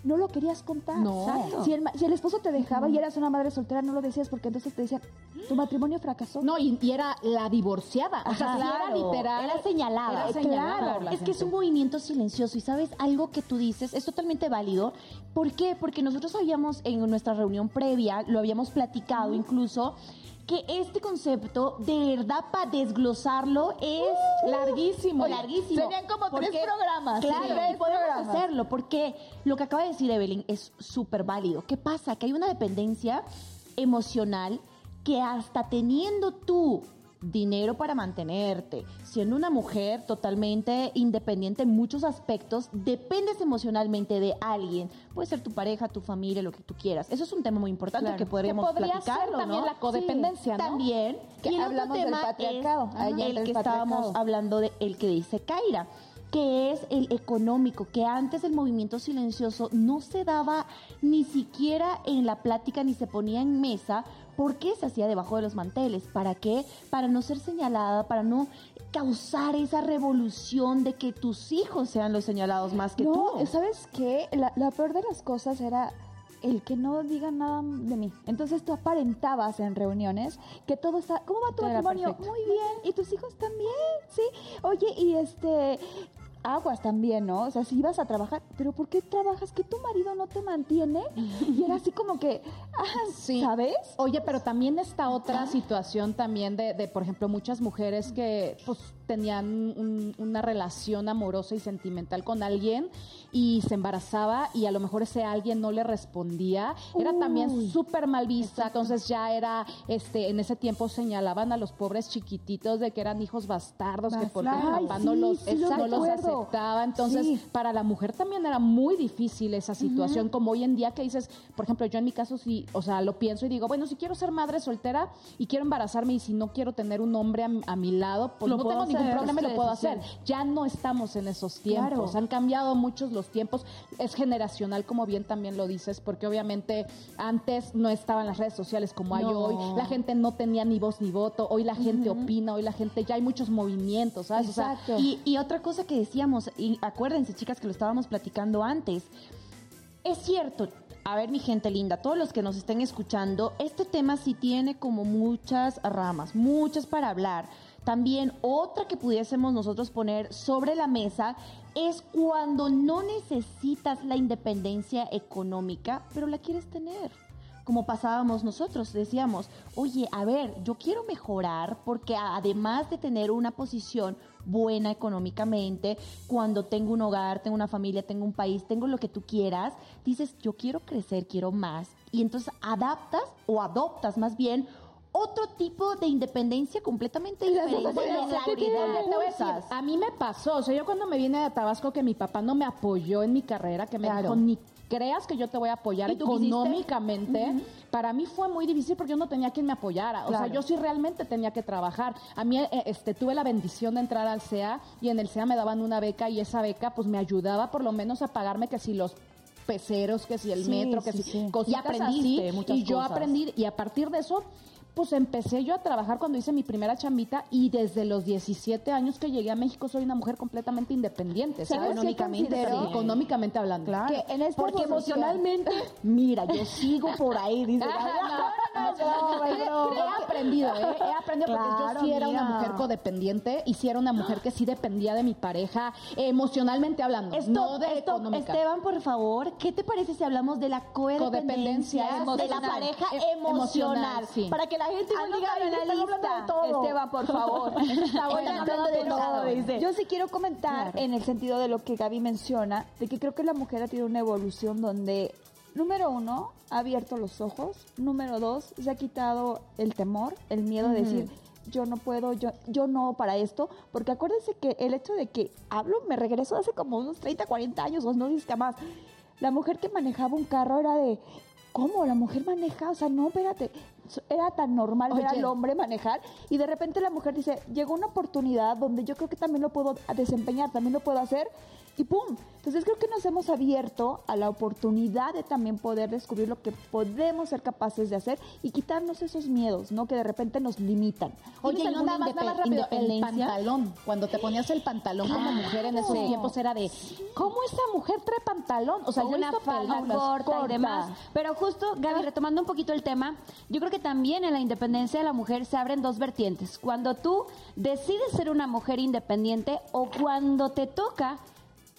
no lo querías contar. No. Si el, si el esposo te dejaba y eras una madre soltera, no lo decías porque entonces te decían, tu matrimonio fracasó. no, y, y era la divorciada. o sea, era literal. Era señalada. Era señalada claro. Es que es un movimiento silencioso y sabes algo que tú dices es totalmente válido. ¿Por qué? Porque nosotros habíamos en nuestra reunión previa, lo habíamos platicado incluso, que este concepto de verdad para desglosarlo es larguísimo. larguísimo. Serían como tres programas, Claro, tres podemos programas. hacerlo porque lo que acaba de decir Evelyn es súper válido. ¿Qué pasa? Que hay una dependencia emocional que hasta teniendo tú dinero para mantenerte, siendo una mujer totalmente independiente en muchos aspectos, dependes emocionalmente de alguien. Puede ser tu pareja, tu familia, lo que tú quieras. Eso es un tema muy importante Claro. que podríamos Que podría platicarlo, ser también ¿no? la codependencia, ¿no? También. Que y el hablamos otro del tema patriarcado. es el el que estábamos hablando de el que dice Kaira que es el económico, que antes el movimiento silencioso no se daba ni siquiera en la plática ni se ponía en mesa, porque se hacía debajo de los manteles? ¿Para qué? Para no ser señalada, para no causar esa revolución de que tus hijos sean los señalados más que no, tú. ¿sabes qué? La, la peor de las cosas era el que no digan nada de mí. Entonces tú aparentabas en reuniones que todo está, ¿cómo va tu matrimonio? Muy bien. Y tus hijos también, sí. Oye, y este aguas también, ¿no? O sea, si ibas a trabajar, pero ¿por qué trabajas que tu marido no te mantiene? Y era así como que, ah, Sí. ¿sabes? Oye, pero también está otra situación también de, de, por ejemplo, muchas mujeres que pues tenían un- una relación amorosa y sentimental con alguien y se embarazaba y a lo mejor ese alguien no le respondía. Era también súper mal vista, entonces ya era, este, en ese tiempo señalaban a los pobres chiquititos de que eran hijos bastardos, que porque el papá sí, no los, sí lo los aceptaba. Entonces, Sí. para la mujer también era muy difícil esa situación, como hoy en día que dices, por ejemplo, yo en mi caso sí, o sea, lo pienso y digo, bueno, si quiero ser madre soltera y quiero embarazarme y si no quiero tener un hombre a, a mi lado, pues no tengo ningún problema y lo puedo hacer. Ya no estamos en esos tiempos, Claro. han cambiado muchos los tiempos, es generacional como bien también lo dices, porque obviamente antes no estaban las redes sociales como hay hoy, la gente no tenía ni voz ni voto, hoy la gente opina, hoy la gente, ya hay muchos movimientos, ¿sabes? O sea, Exacto. Y, y otra cosa que decíamos, y acuérdense chicas que lo estábamos platicando antes, es cierto, a ver mi gente linda, todos los que nos estén escuchando, este tema sí tiene como muchas ramas, muchas para hablar. También otra que pudiésemos nosotros poner sobre la mesa es cuando no necesitas la independencia económica, pero la quieres tener como pasábamos nosotros, decíamos, oye, a ver, yo quiero mejorar porque además de tener una posición buena económicamente, cuando tengo un hogar, tengo una familia, tengo un país, tengo lo que tú quieras, dices, yo quiero crecer, quiero más. Y entonces adaptas o adoptas más bien otro tipo de independencia completamente diferente. la. Te voy a decir, a mí me pasó, o sea, yo cuando me vine de Tabasco que mi papá no me apoyó en mi carrera, que me Claro. dijo, ni creas que yo te voy a apoyar económicamente, para mí fue muy difícil porque yo no tenía quien me apoyara. O sea, yo sí realmente tenía que trabajar. A mí eh, este, tuve la bendición de entrar al CEA y en el CEA me daban una beca y esa beca pues me ayudaba por lo menos a pagarme que si los peceros, que si el Sí, metro, que sí, si sí. cositas Y aprendiste así. muchas y yo cosas. aprendí y a partir de eso pues empecé yo a trabajar cuando hice mi primera chambita y desde los 17 años que llegué a México soy una mujer completamente independiente, ¿Sabes ¿sabes? qué Económicamente, sí, económicamente hablando. Que en esta Porque posición- emocionalmente, mira, yo sigo por ahí, dice. No, no, no, He aprendido, ¿eh? He aprendido porque yo sí era una mujer codependiente y sí era una mujer que sí dependía de mi pareja, emocionalmente hablando, Esto, no de esto, económica. Esteban, por favor, ¿qué te parece si hablamos de la codependencia, Codependencia de la pareja E- emocional? emocional, sí. Para que la gente no diga, en "Ay, la de lista. todo". Esteban, por favor. Oigan, hablando de todo, dice. Yo sí quiero comentar Claro. en el sentido de lo que Gaby menciona, de que creo que la mujer ha tenido una evolución donde, número uno, ha abierto los ojos, número dos, se ha quitado el temor, el miedo de decir, yo no puedo, yo, yo no para esto, porque acuérdense que el hecho de que hablo, me regreso hace como unos 30, 40 años, o no dices que más, la mujer que manejaba un carro era de, ¿cómo? La mujer maneja, o sea, no, espérate, era tan normal ver al hombre manejar y de repente la mujer dice, llegó una oportunidad donde yo creo que también lo puedo desempeñar, también lo puedo hacer y ¡pum! Entonces creo que nos hemos abierto a la oportunidad de también poder descubrir lo que podemos ser capaces de hacer y quitarnos esos miedos, ¿no? Que de repente nos limitan. Oye, ¿Tienes y no nada más, nada más rápido, el pantalón. Cuando te ponías el pantalón como mujer en esos tiempos era de, ¿cómo esa mujer trae pantalón? O sea, o yo una falda películas corta, y corta. demás. Pero justo, Gaby, retomando un poquito el tema, yo creo que también en la independencia de la mujer se abren dos vertientes. Cuando tú decides ser una mujer independiente o cuando te toca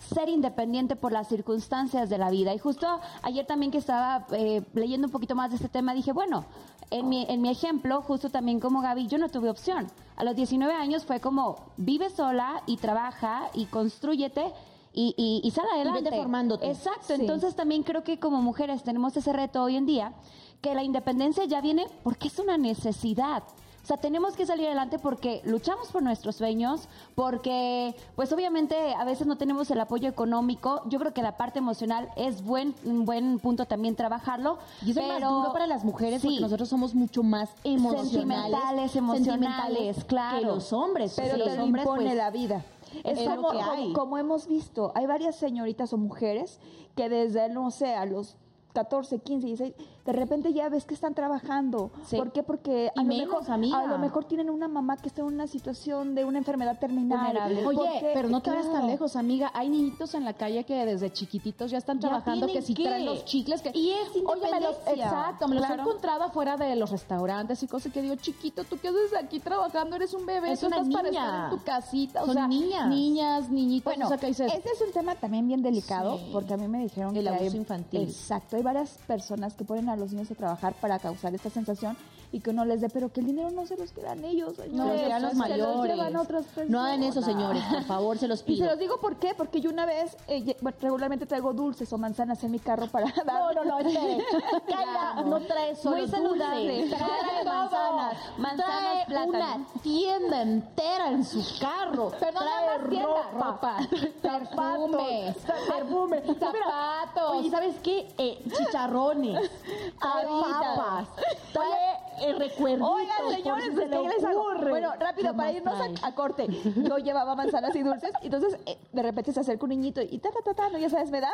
ser independiente por las circunstancias de la vida. Y justo ayer también que estaba eh, leyendo un poquito más de este tema, dije, bueno, en mi, en mi ejemplo, justo también como Gaby, yo no tuve opción. A los 19 años fue como, vive sola y trabaja y construyete y, y, y sal adelante. vete formándote. Exacto, entonces también creo que como mujeres tenemos ese reto hoy en día, que la independencia ya viene porque es una necesidad. O sea, tenemos que salir adelante porque luchamos por nuestros sueños, porque, pues obviamente a veces no tenemos el apoyo económico. Yo creo que la parte emocional es buen, un buen punto también trabajarlo. Y eso pero, es más duro para las mujeres sí, porque nosotros somos mucho más emocionales, Sentimentales, emocionales, claro. que los hombres. Pero Sí, los lo hombres, impone pues, la vida. Es, como, como- como hemos visto, hay varias señoritas o mujeres que desde, no sé, a los 14, 15, 16, de repente ya ves que están trabajando. Sí. ¿Por qué? Porque Y a, lo menos, mejor, amiga. a lo mejor tienen una mamá que está en una situación de una enfermedad terminal. Oye, pero no te vayas tan claro. lejos, amiga. Hay niñitos en la calle que desde chiquititos ya están Ya trabajando, que si traen los chicles, que... Y es Oye, me los, exacto, me los he Claro. encontrado afuera de los restaurantes y cosas que digo, chiquito, ¿tú qué haces aquí trabajando? Eres un bebé, Es tú una estás para niña. estar en tu casita. O Son sea, niñas. niñas, niñitos, Bueno, o sea, que dices... ese es un tema también bien delicado, Sí. porque a mí me dijeron El que abuso hay, infantil. Exacto, hay varias personas que ponen a los niños a trabajar para causar esta sensación y que uno les dé, pero que el dinero no se los quedan ellos, señores, No los quedan los se mayores. llevan otras No hagan eso, señores, por favor, se los Y pido. se los digo por qué, porque yo una vez eh, regularmente traigo dulces o manzanas en mi carro para dar. No, no, no, espere. Kaila no trae solo Muy saludable. trae manzanas, Manzanas, trae una tienda entera en su carro. Perdón, trae más tienda, ropa, ropa, perfumes, perfume, Zapatos. Oye, ¿sabes qué? Eh, chicharrones, papas, trae eh, recuerditos. Oigan, señores, si se le ¿qué les ocurre. Bueno, rápido, ¿Qué para irnos a, a corte. Yo llevaba manzanas y dulces, entonces eh, de repente se acerca un niñito y ta, ta, ta, ta, ¿no? Ya sabes, ¿me das?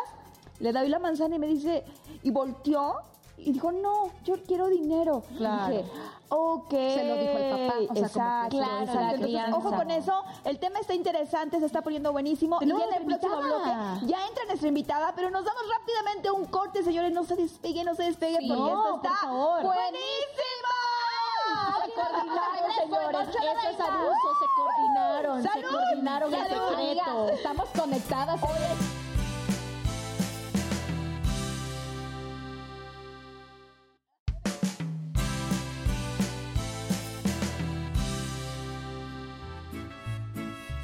Le doy la manzana y me dice, y volteó y dijo, no, yo quiero dinero. Claro. Y dije, ok. Se lo dijo el papá, o sea, exacto, se Claro, exacto. la Entonces, ojo con eso. El tema está interesante, se está poniendo buenísimo. Y en el próximo bloque ya entra nuestra invitada, pero nos damos rápidamente un corte, señores. No se despeguen, no se despeguen, porque no, esto está buenísimo. Se coordinaron, señores. Eso es abuso. Se coordinaron. Se ¡Salud! coordinaron en ¡Salud, secreto. Amigas, estamos conectadas.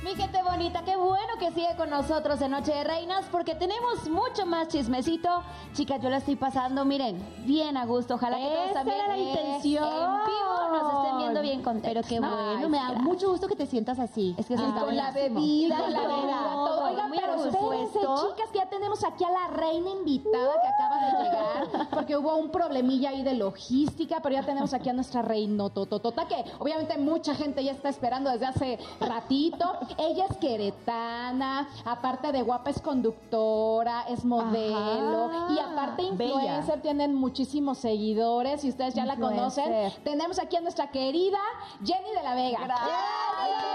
Mi gente bonita. qué bueno que sigue con nosotros en Noche de Reinas porque tenemos mucho más chismecito. Chicas, yo la estoy pasando, miren, bien a gusto. Ojalá que todos también era la en intención. vivo nos estén viendo bien contentos. Pero qué bueno, me da mucho gusto que te sientas así. Es que está con la bebida, Y con la bebida, todo. Oigan, pero espérense, chicas, que ya tenemos aquí a la reina invitada que acaba de llegar, porque hubo un problemilla ahí de logística, pero ya tenemos aquí a nuestra reina tototota, que obviamente mucha gente ya está esperando desde hace ratito. Ella es queretana, aparte de guapa es conductora, es modelo, y aparte influencer, tienen muchísimos seguidores, y ustedes ya la conocen. Tenemos aquí a nuestra querida Jenny de la Vega. Gracias,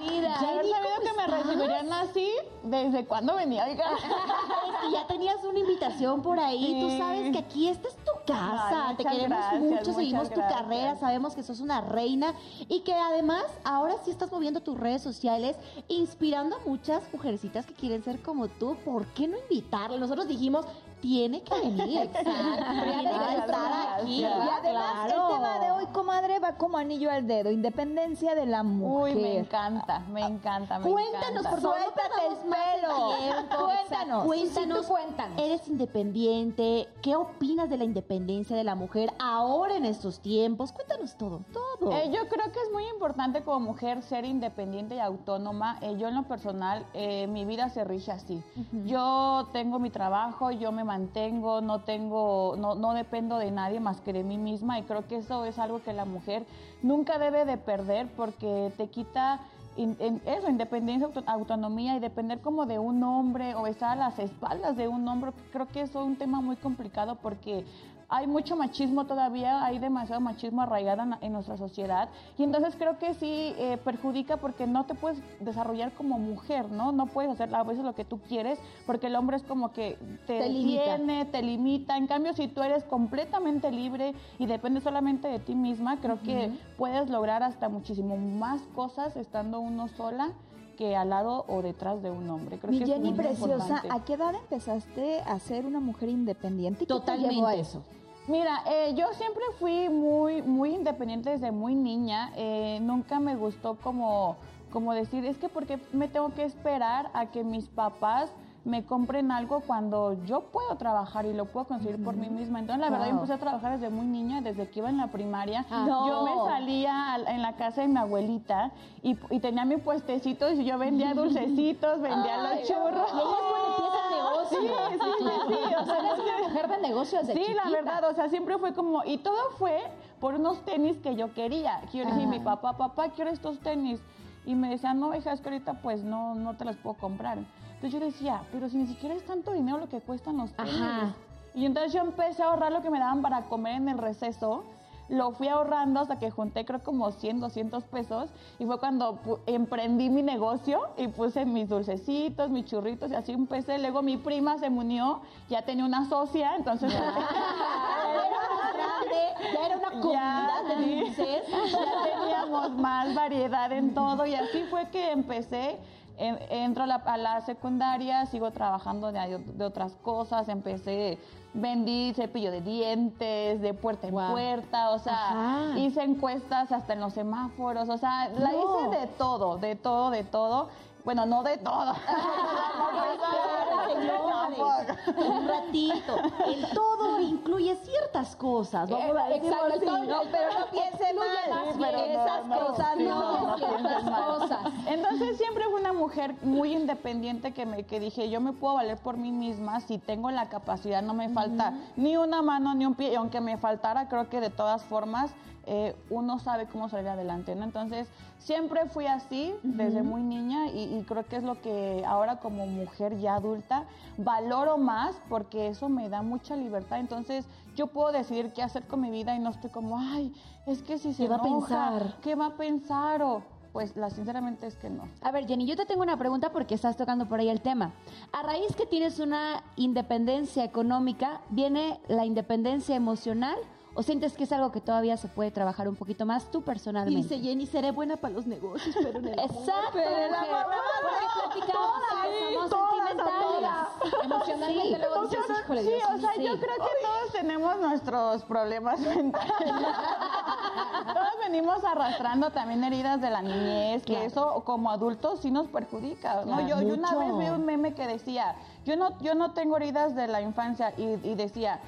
Bienvenida. De haber sabido ¿cómo que me recibirían así, ¿desde cuándo venía? Oiga. Que ya tenías una invitación por ahí. Tú sabes que aquí esta es tu casa. Ay, Te queremos gracias, mucho, seguimos tu gracias. carrera, sabemos que sos una reina y que además ahora sí estás moviendo tus redes sociales, inspirando a muchas mujercitas que quieren ser como tú. ¿Por qué no invitarla? Nosotros dijimos, tiene que venir. tiene que estar aquí. Y además, Claro. el tema de hoy, comadre, va como anillo al dedo. Independencia de la mujer. Uy, me encanta, me encanta, me Cuéntanos, encanta. por favor, Suéltate el pelo. tiempo. Cuéntanos. Cuéntanos. Sí, cuéntanos. Eres independiente. ¿Qué opinas de la independencia de la mujer ahora en estos tiempos? Cuéntanos todo, todo. Eh, yo creo que es muy importante como mujer ser independiente y autónoma. Eh, yo en lo personal, eh, mi vida se rige así. Yo tengo mi trabajo, yo me mantengo, no tengo, no, no dependo de nadie más que de mí misma y creo que eso es algo que la mujer nunca debe de perder porque te quita eso, independencia, auto- autonomía y depender como de un hombre o estar a las espaldas de un hombre, creo que eso es un tema muy complicado porque hay mucho machismo todavía, hay demasiado machismo arraigado en, en nuestra sociedad y entonces creo que sí eh, perjudica porque no te puedes desarrollar como mujer, ¿no? No puedes hacer a veces lo que tú quieres porque el hombre es como que te, Te detiene, te limita. En cambio, si tú eres completamente libre y dependes solamente de ti misma, creo que puedes lograr hasta muchísimo más cosas estando uno sola que al lado o detrás de un hombre. Creo Mi que es Jenny muy preciosa, importante. ¿a qué edad empezaste a ser una mujer independiente? ¿Y qué te Totalmente. llevó a eso? Mira, eh, yo siempre fui muy, muy independiente desde muy niña. Eh, nunca me gustó como, como decir, es que porque me tengo que esperar a que mis papás me compren algo cuando yo puedo trabajar y lo puedo conseguir por mí misma. Entonces, la verdad, yo empecé a trabajar desde muy niña, desde que iba en la primaria. No. Yo me salía al- en la casa de mi abuelita y, y tenía mi puestecito y yo vendía dulcecitos, vendía los churros. Sí, sí, sí, sí, o sea, eres una mujer de negocios desde Sí, la verdad, o sea, siempre fue como, y todo fue por unos tenis que yo quería. Que yo le dije a mi papá, papá, quiero estos tenis. Y me decía, no, hija, es que ahorita pues no, no te los puedo comprar. Entonces yo decía, pero si ni siquiera es tanto dinero lo que cuestan los tenis. Ajá. Y entonces yo empecé a ahorrar lo que me daban para comer en el receso. Lo fui ahorrando hasta que junté creo como 100, 200 pesos. Y fue cuando emprendí mi negocio y puse mis dulcecitos, mis churritos y así empecé. Luego mi prima se me unió, ya tenía una socia, entonces... grande, ya era una comunidad de dulces. ya teníamos más variedad en todo y así fue que empecé. En- Entro a la, a la secundaria, sigo trabajando de, de otras cosas, empecé, vendí cepillo de dientes, de puerta en puerta, o sea, Ajá. hice encuestas hasta en los semáforos, o sea, la hice de todo, de todo, de todo. Bueno, no de todo. Un ratito. El todo incluye ciertas cosas. Vamos a decirlo Exacto, así, el todo- ¿no? Pero no piense mal. Sí, pero no, Esas no, cosas no. no, cosas. Entonces siempre fui una mujer muy independiente que me que dije yo me puedo valer por mí misma si tengo la capacidad no me falta ni una mano ni un pie y aunque me faltara creo que de todas formas eh, uno sabe cómo salir adelante no entonces siempre fui así desde muy niña y, y creo que es lo que ahora como mujer ya adulta valoro más porque eso me da mucha libertad entonces yo puedo decidir qué hacer con mi vida y no estoy como ay es que si se ¿Qué va a pensar? ¿Qué va a pensar? O, pues la sinceramente es que no. A ver, Jenny, yo te tengo una pregunta porque estás tocando por ahí el tema. A raíz que tienes una independencia económica, ¿viene la independencia emocional o sientes que es algo que todavía se puede trabajar un poquito más tú personalmente? Dice Jenny, seré buena para los negocios, pero en el Exacto, Pero el amor, Porque platicamos que somos sentimentales. Emocionalmente luego dices, híjole, Sí, Dios o sea, sí. yo creo que todos tenemos nuestros problemas mentales. Todos venimos arrastrando también heridas de la niñez, que eso como adultos sí nos perjudica. ¿no? yo, yo una vez vi un meme que decía, yo no, yo no tengo heridas de la infancia y, y decía,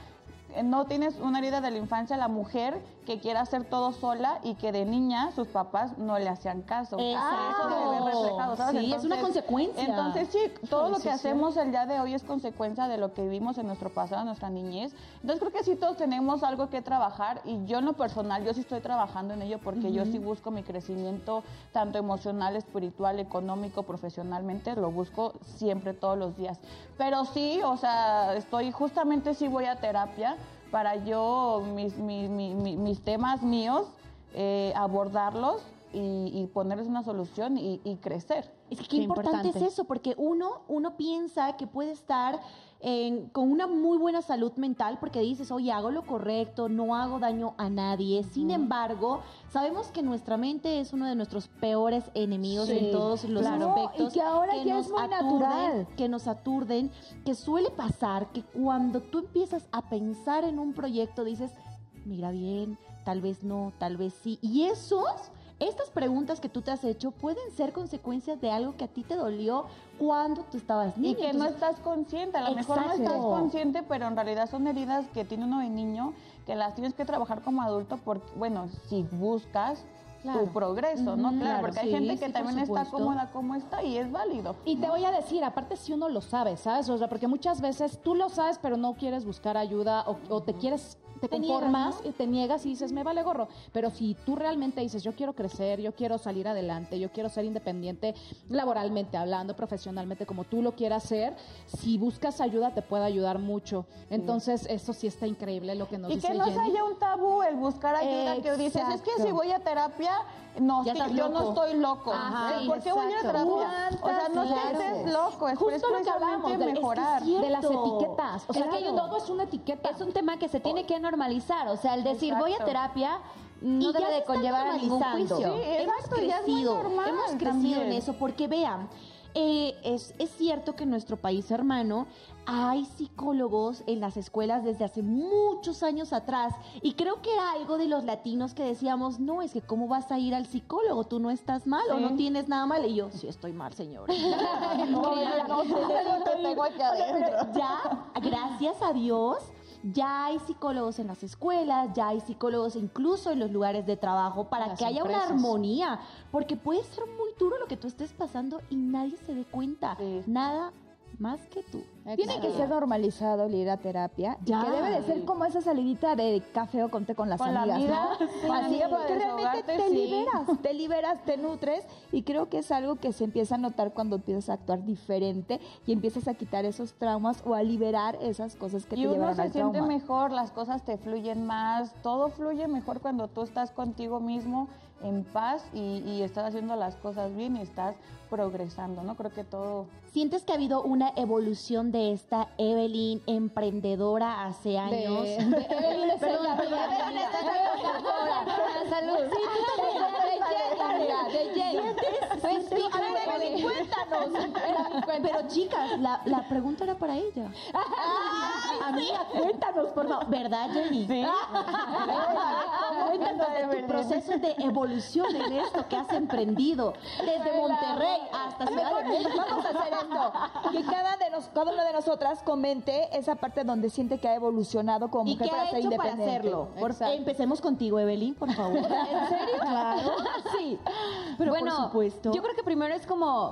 no tienes una herida de la infancia la mujer que quiere hacer todo sola y que de niña sus papás no le hacían caso. Exacto. Eso debe ver reflejado, ¿sabes? Sí, es una consecuencia. Entonces sí, todo lo que hacemos el día de hoy es consecuencia de lo que vivimos en nuestro pasado, en nuestra niñez. Entonces creo que sí todos tenemos algo que trabajar y yo en lo personal, yo sí estoy trabajando en ello porque yo sí busco mi crecimiento tanto emocional, espiritual, económico, profesionalmente, lo busco siempre todos los días. Pero sí, o sea, estoy justamente sí voy a terapia para yo, mis, mis, mis, temas míos, eh, abordarlos y, ponerles una solución y, crecer. Es que qué, importante, es eso, porque uno, uno piensa que puede estar con una muy buena salud mental porque dices, oye, hago lo correcto, no hago daño a nadie. Sin embargo, sabemos que nuestra mente es uno de nuestros peores enemigos en todos los aspectos. y que ahora ya es muy natural. Que nos aturden, que suele pasar que cuando tú empiezas a pensar en un proyecto dices, mira bien, tal vez no, tal vez sí. Y esos estas preguntas que tú te has hecho pueden ser consecuencias de algo que a ti te dolió cuando tú estabas niño. Y que no estás consciente, a lo mejor no estás consciente, pero en realidad son heridas que tiene uno de niño que las tienes que trabajar como adulto porque, bueno, si buscas tu progreso, ¿no? Claro, porque hay gente que también está cómoda como está y es válido. Y te voy a decir, aparte si uno lo sabe, ¿sabes? O sea, porque muchas veces tú lo sabes, pero no quieres buscar ayuda o, o te quieres te, conformas, y te niegas y dices, me vale gorro. Pero si tú realmente dices, yo quiero crecer, yo quiero salir adelante, yo quiero ser independiente laboralmente hablando, profesionalmente, como tú lo quieras ser, si buscas ayuda te puede ayudar mucho. Entonces, eso sí está increíble lo que nos dice Y que no haya un tabú el buscar ayuda, que dices, es que si voy a terapia, no, yo no estoy loco. ¿Por qué voy a terapia? O sea, no estés loco, es Justo lo que hablamos de, mejorar. de las etiquetas. O sea, que todo es una etiqueta. Es un tema que se tiene que normalizar. O sea, el decir voy a terapia no debe de conllevar a ningún juicio. Sí, hemos crecido, hemos crecido en eso porque vean, eh, es, es cierto que en nuestro país hermano hay psicólogos en las escuelas desde hace muchos años atrás y creo que era algo de los latinos que decíamos, no, es que cómo vas a ir al psicólogo, tú no estás mal o no tienes nada mal y yo, sí estoy mal, señor. ya, gracias a Dios, ya hay psicólogos en las escuelas, ya hay psicólogos incluso en los lugares de trabajo para que haya una armonía, porque puede ser muy duro lo que tú estés pasando y nadie se dé cuenta. Nada más que tú. Tiene que ser normalizado el ir a terapia. Ya. Que debe de ser como esa salidita de café o conté con las amigas. La Así que realmente te liberas, te liberas, te nutres y creo que es algo que se empieza a notar cuando empiezas a actuar diferente y empiezas a quitar esos traumas o a liberar esas cosas que te llevaron al trauma. Y uno se siente mejor, las cosas te fluyen más, todo fluye mejor cuando tú estás contigo mismo en paz y, estás haciendo las cosas bien y estás progresando, ¿no? Creo que todo... ¿Sientes que ha habido una evolución de esta Evelyn emprendedora hace años? De, de Evelyn es Salud. De cuéntanos. Pero chicas, la, la pregunta era para ella. Amiga, cuéntanos, por favor. ¿Verdad, Jenny? Sí. Cuéntanos de tu proceso de evolución en esto que has emprendido desde Monterrey hasta Ciudad de México. Vamos a hacer esto. Que cada, de nos, cada una de nosotras comente esa parte donde siente que ha evolucionado como mujer para ser independiente. Para hacerlo? empecemos contigo, Evelyn, por favor. ¿En serio? Claro. Sí. Pero bueno, por supuesto. Yo creo que primero es como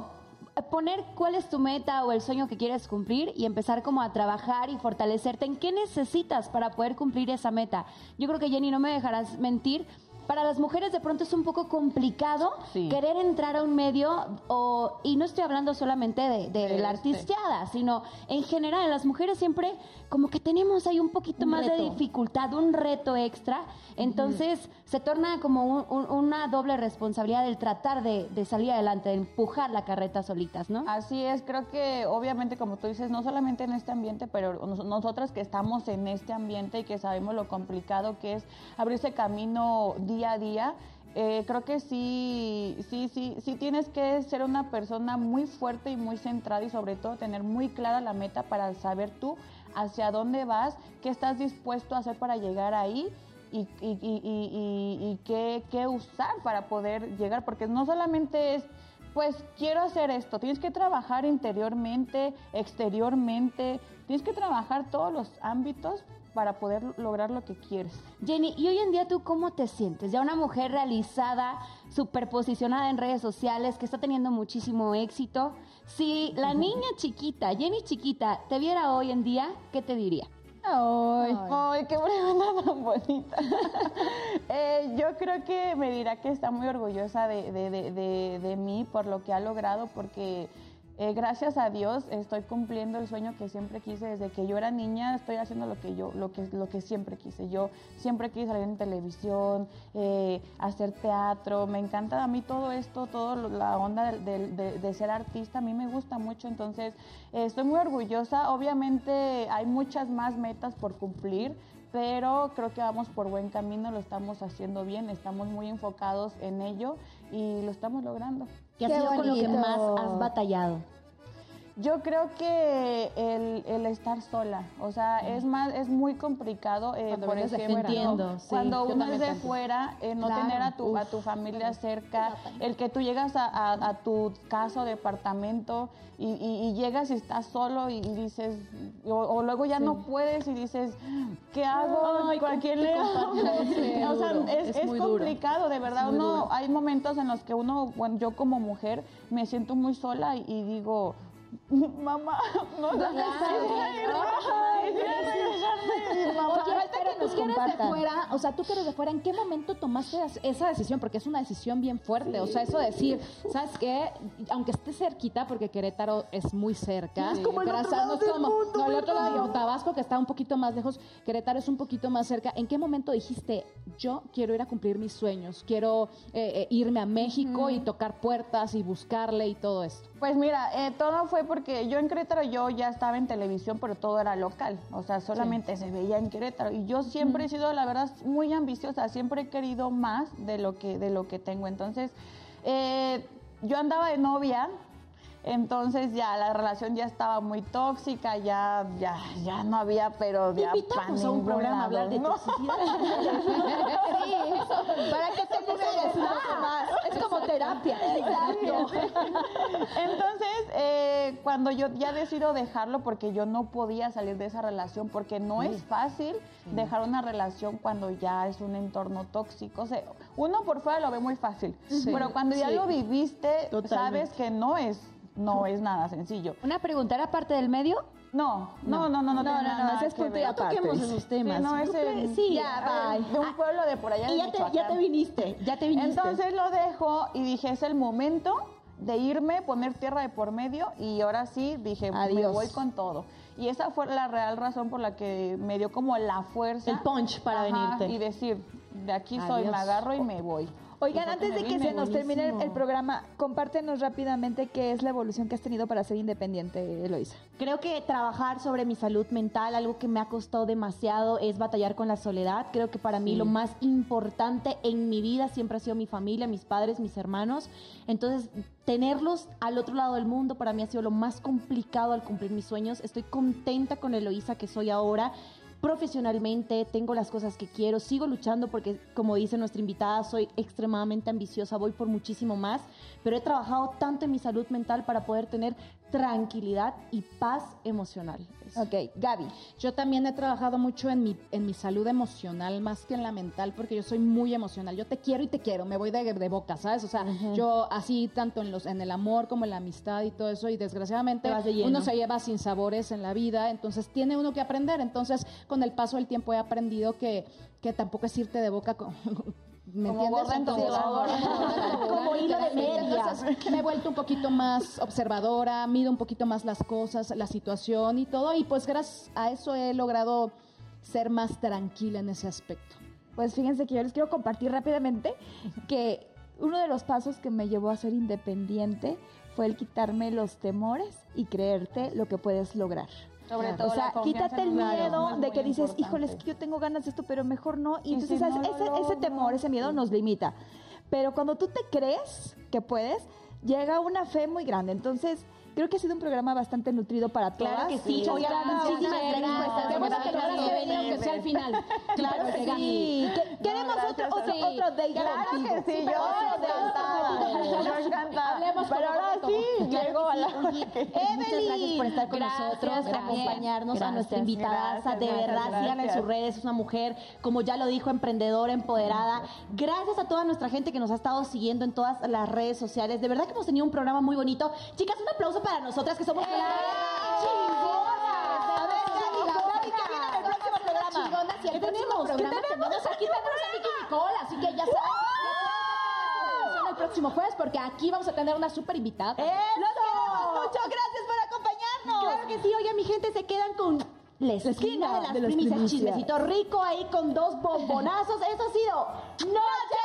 poner cuál es tu meta o el sueño que quieres cumplir y empezar como a trabajar y fortalecerte en qué necesitas para poder cumplir esa meta. Yo creo que Jenny no me dejarás mentir para las mujeres de pronto es un poco complicado querer entrar a un medio o, y no estoy hablando solamente de, la este. artisteada, sino en general, las mujeres siempre como que tenemos ahí un poquito más de dificultad, un reto extra, entonces se torna como una doble responsabilidad del tratar de, de, salir adelante, de empujar la carreta solitas, ¿no? Así es, creo que obviamente como tú dices, no solamente en este ambiente, pero nosotras que estamos en este ambiente y que sabemos lo complicado que es abrirse camino día día a día, eh, creo que sí, sí, sí, sí tienes que ser una persona muy fuerte y muy centrada y sobre todo tener muy clara la meta para saber tú hacia dónde vas, qué estás dispuesto a hacer para llegar ahí y, y, qué, qué usar para poder llegar, porque no solamente es pues quiero hacer esto. Tienes que trabajar interiormente, exteriormente, tienes que trabajar todos los ámbitos para poder lograr lo que quieres. Jenny, ¿y hoy en día tú cómo te sientes? Ya una mujer realizada, superposicionada en redes sociales, que está teniendo muchísimo éxito. Si la niña chiquita, Jenny chiquita, te viera hoy en día, ¿qué te diría? Ay, ay, qué pregunta tan bonita. eh, yo creo que me dirá que está muy orgullosa de, de, de, de mí por lo que ha logrado, porque eh, gracias a Dios estoy cumpliendo el sueño que siempre quise desde que yo era niña. Estoy haciendo lo que yo, lo que, lo que siempre quise. Yo siempre quise salir en televisión, eh, hacer teatro. Me encanta a mí todo esto, toda la onda de, ser artista. A mí me gusta mucho. Entonces eh, estoy muy orgullosa. Obviamente hay muchas más metas por cumplir pero creo que vamos por buen camino, lo estamos haciendo bien, estamos muy enfocados en ello y lo estamos logrando. ¿Qué, ha sido con lo que más has batallado? Yo creo que el, el, estar sola, o sea, es más, es muy complicado, eh, por ejemplo, entiendo, sí, cuando uno es de fuera, eh, no claro. tener a tu, a tu familia cerca, el que tú llegas a, a, a tu casa o departamento y, y, y, llegas y estás solo y, dices, o, o luego ya sí. no puedes y dices, ¿qué hago? Ay, ¿A quién le hago? o sea, es, es, es complicado, duro. de verdad, uno, duro. hay momentos en los que uno, bueno, yo como mujer me siento muy sola y digo, ママ、まだ、ね、ママ、la Oye, pero tú que eres de fuera, o sea, tú que eres de fuera, ¿en qué momento tomaste esa decisión? Porque es una decisión bien fuerte, sí. o sea, eso de decir, ¿sabes qué? Aunque esté cerquita, porque Querétaro es muy cerca, es como el otro lado no es como, mundo, no, el otro lado de Tabasco, que está un poquito más lejos, Querétaro es un poquito más cerca. ¿En qué momento dijiste, yo quiero ir a cumplir mis sueños, quiero eh, eh, irme a México mm. y tocar puertas y buscarle y todo esto? Pues mira, eh, todo fue porque yo en Querétaro yo ya estaba en televisión, pero todo era local, o sea, solamente sí. Se veía en Querétaro y yo siempre mm. he sido, la verdad, muy ambiciosa, siempre he querido más de lo que de lo que tengo. Entonces, eh, yo andaba de novia entonces ya la relación ya estaba muy tóxica, ya ya ya no había, pero ya Invitamos a un programa a hablar de ¿no? toxicidad. sí, eso, para que te más. Es como terapia. Exacto. Entonces, eh, cuando yo ya decido dejarlo porque yo no podía salir de esa relación porque no sí. es fácil sí. dejar una relación cuando ya es un entorno tóxico. O sea, uno por fuera lo ve muy fácil, sí. pero cuando ya lo viviste, Totalmente. sabes que no es no es nada sencillo. Una pregunta, ¿era parte del medio? No, no, no, no, no, no, no, no, no ese es punto y aparte. toquemos esos temas. Sí, no, ese, sí, ya, de un pueblo de por allá Y ya te, ya te viniste, ya te viniste. Entonces lo dejo y dije, es el momento de irme, poner tierra de por medio y ahora sí dije, Adiós. me voy con todo. Y esa fue la real razón por la que me dio como la fuerza. El punch para ajá, venirte. Y decir, de aquí Adiós. soy, me agarro y me voy. Oigan, antes de que se nos termine el, el, programa, compártenos rápidamente qué es la evolución que has tenido para ser independiente, Eloisa. Creo que trabajar sobre mi salud mental, algo que me ha costado demasiado, es batallar con la soledad. Creo que para sí. mí lo más importante en mi vida siempre ha sido mi familia, mis padres, mis hermanos. Entonces, tenerlos al otro lado del mundo para mí ha sido lo más complicado al cumplir mis sueños. Estoy contenta con Eloisa que soy ahora profesionalmente, tengo las cosas que quiero, sigo luchando porque, como dice nuestra invitada, soy extremadamente ambiciosa, voy por muchísimo más, pero he trabajado tanto en mi salud mental para poder tener tranquilidad y paz emocional. Ok, Gaby. Yo también he trabajado mucho en mi, en mi salud emocional más que en la mental porque yo soy muy emocional. Yo te quiero y te quiero, me voy de, de boca, ¿sabes? O sea, uh -huh. yo así tanto en, los, en el amor como en la amistad y todo eso y desgraciadamente de uno se lleva sin sabores en la vida, entonces tiene uno que aprender. Entonces con el paso del tiempo he aprendido que, que tampoco es irte de boca con, ¿Me como entiendes? Como hilo de media. me he vuelto un poquito más observadora, mido un poquito más las cosas, la situación y todo, y pues gracias a eso he logrado ser más tranquila en ese aspecto. Pues fíjense que yo les quiero compartir rápidamente que uno de los pasos que me llevó a ser independiente fue el quitarme los temores y creerte lo que puedes lograr. Sobre todo o sea, quítate el miedo de que dices, importante. híjole, es que yo tengo ganas de esto, pero mejor no. Y, Y entonces si ese, no ese, temor, ese miedo nos limita. Pero cuando tú te crees que puedes, llega una fe muy grande. Entonces, Creo que ha sido un programa bastante nutrido para todas. Claro que sí, Chosca, cada muchísimas gracias Qué bueno que nosotros. lograste venir, aunque sea al final. Claro que sí. Que- Queremos gracias, otro, otro, otro date Claro que sí, yo. Yo encantada. Hablemos Pero ahora sí, llego a que la... muchas gracias por estar con Gracias, nosotros, por gracias. acompañarnos a Gracias, nuestra invitada. gracias, de gracias, verdad, síganla en gracias. sus redes. Es una mujer, como ya lo dijo, emprendedora, empoderada. Gracias a toda nuestra gente que nos ha estado siguiendo en todas las redes sociales. De verdad que hemos tenido un programa muy bonito. Chicas, un aplauso para nosotras que somos chingonas. A ver, Gaby, Gaby, ¿qué viene en el próximo programa? Chingonas, ¿Qué tenemos? ¿Qué tenemos? aquí tenemos a Nicky Nicole, así que ya saben. El próximo jueves, porque aquí vamos a tener una súper invitada. ¡Los queremos mucho! ¡Gracias por acompañarnos! Claro que sí, oigan, mi gente, se quedan con la esquina, esquina de las de las primicias, primicias. chismecito rico ahí con dos bombonazos. Eso ha sido Noche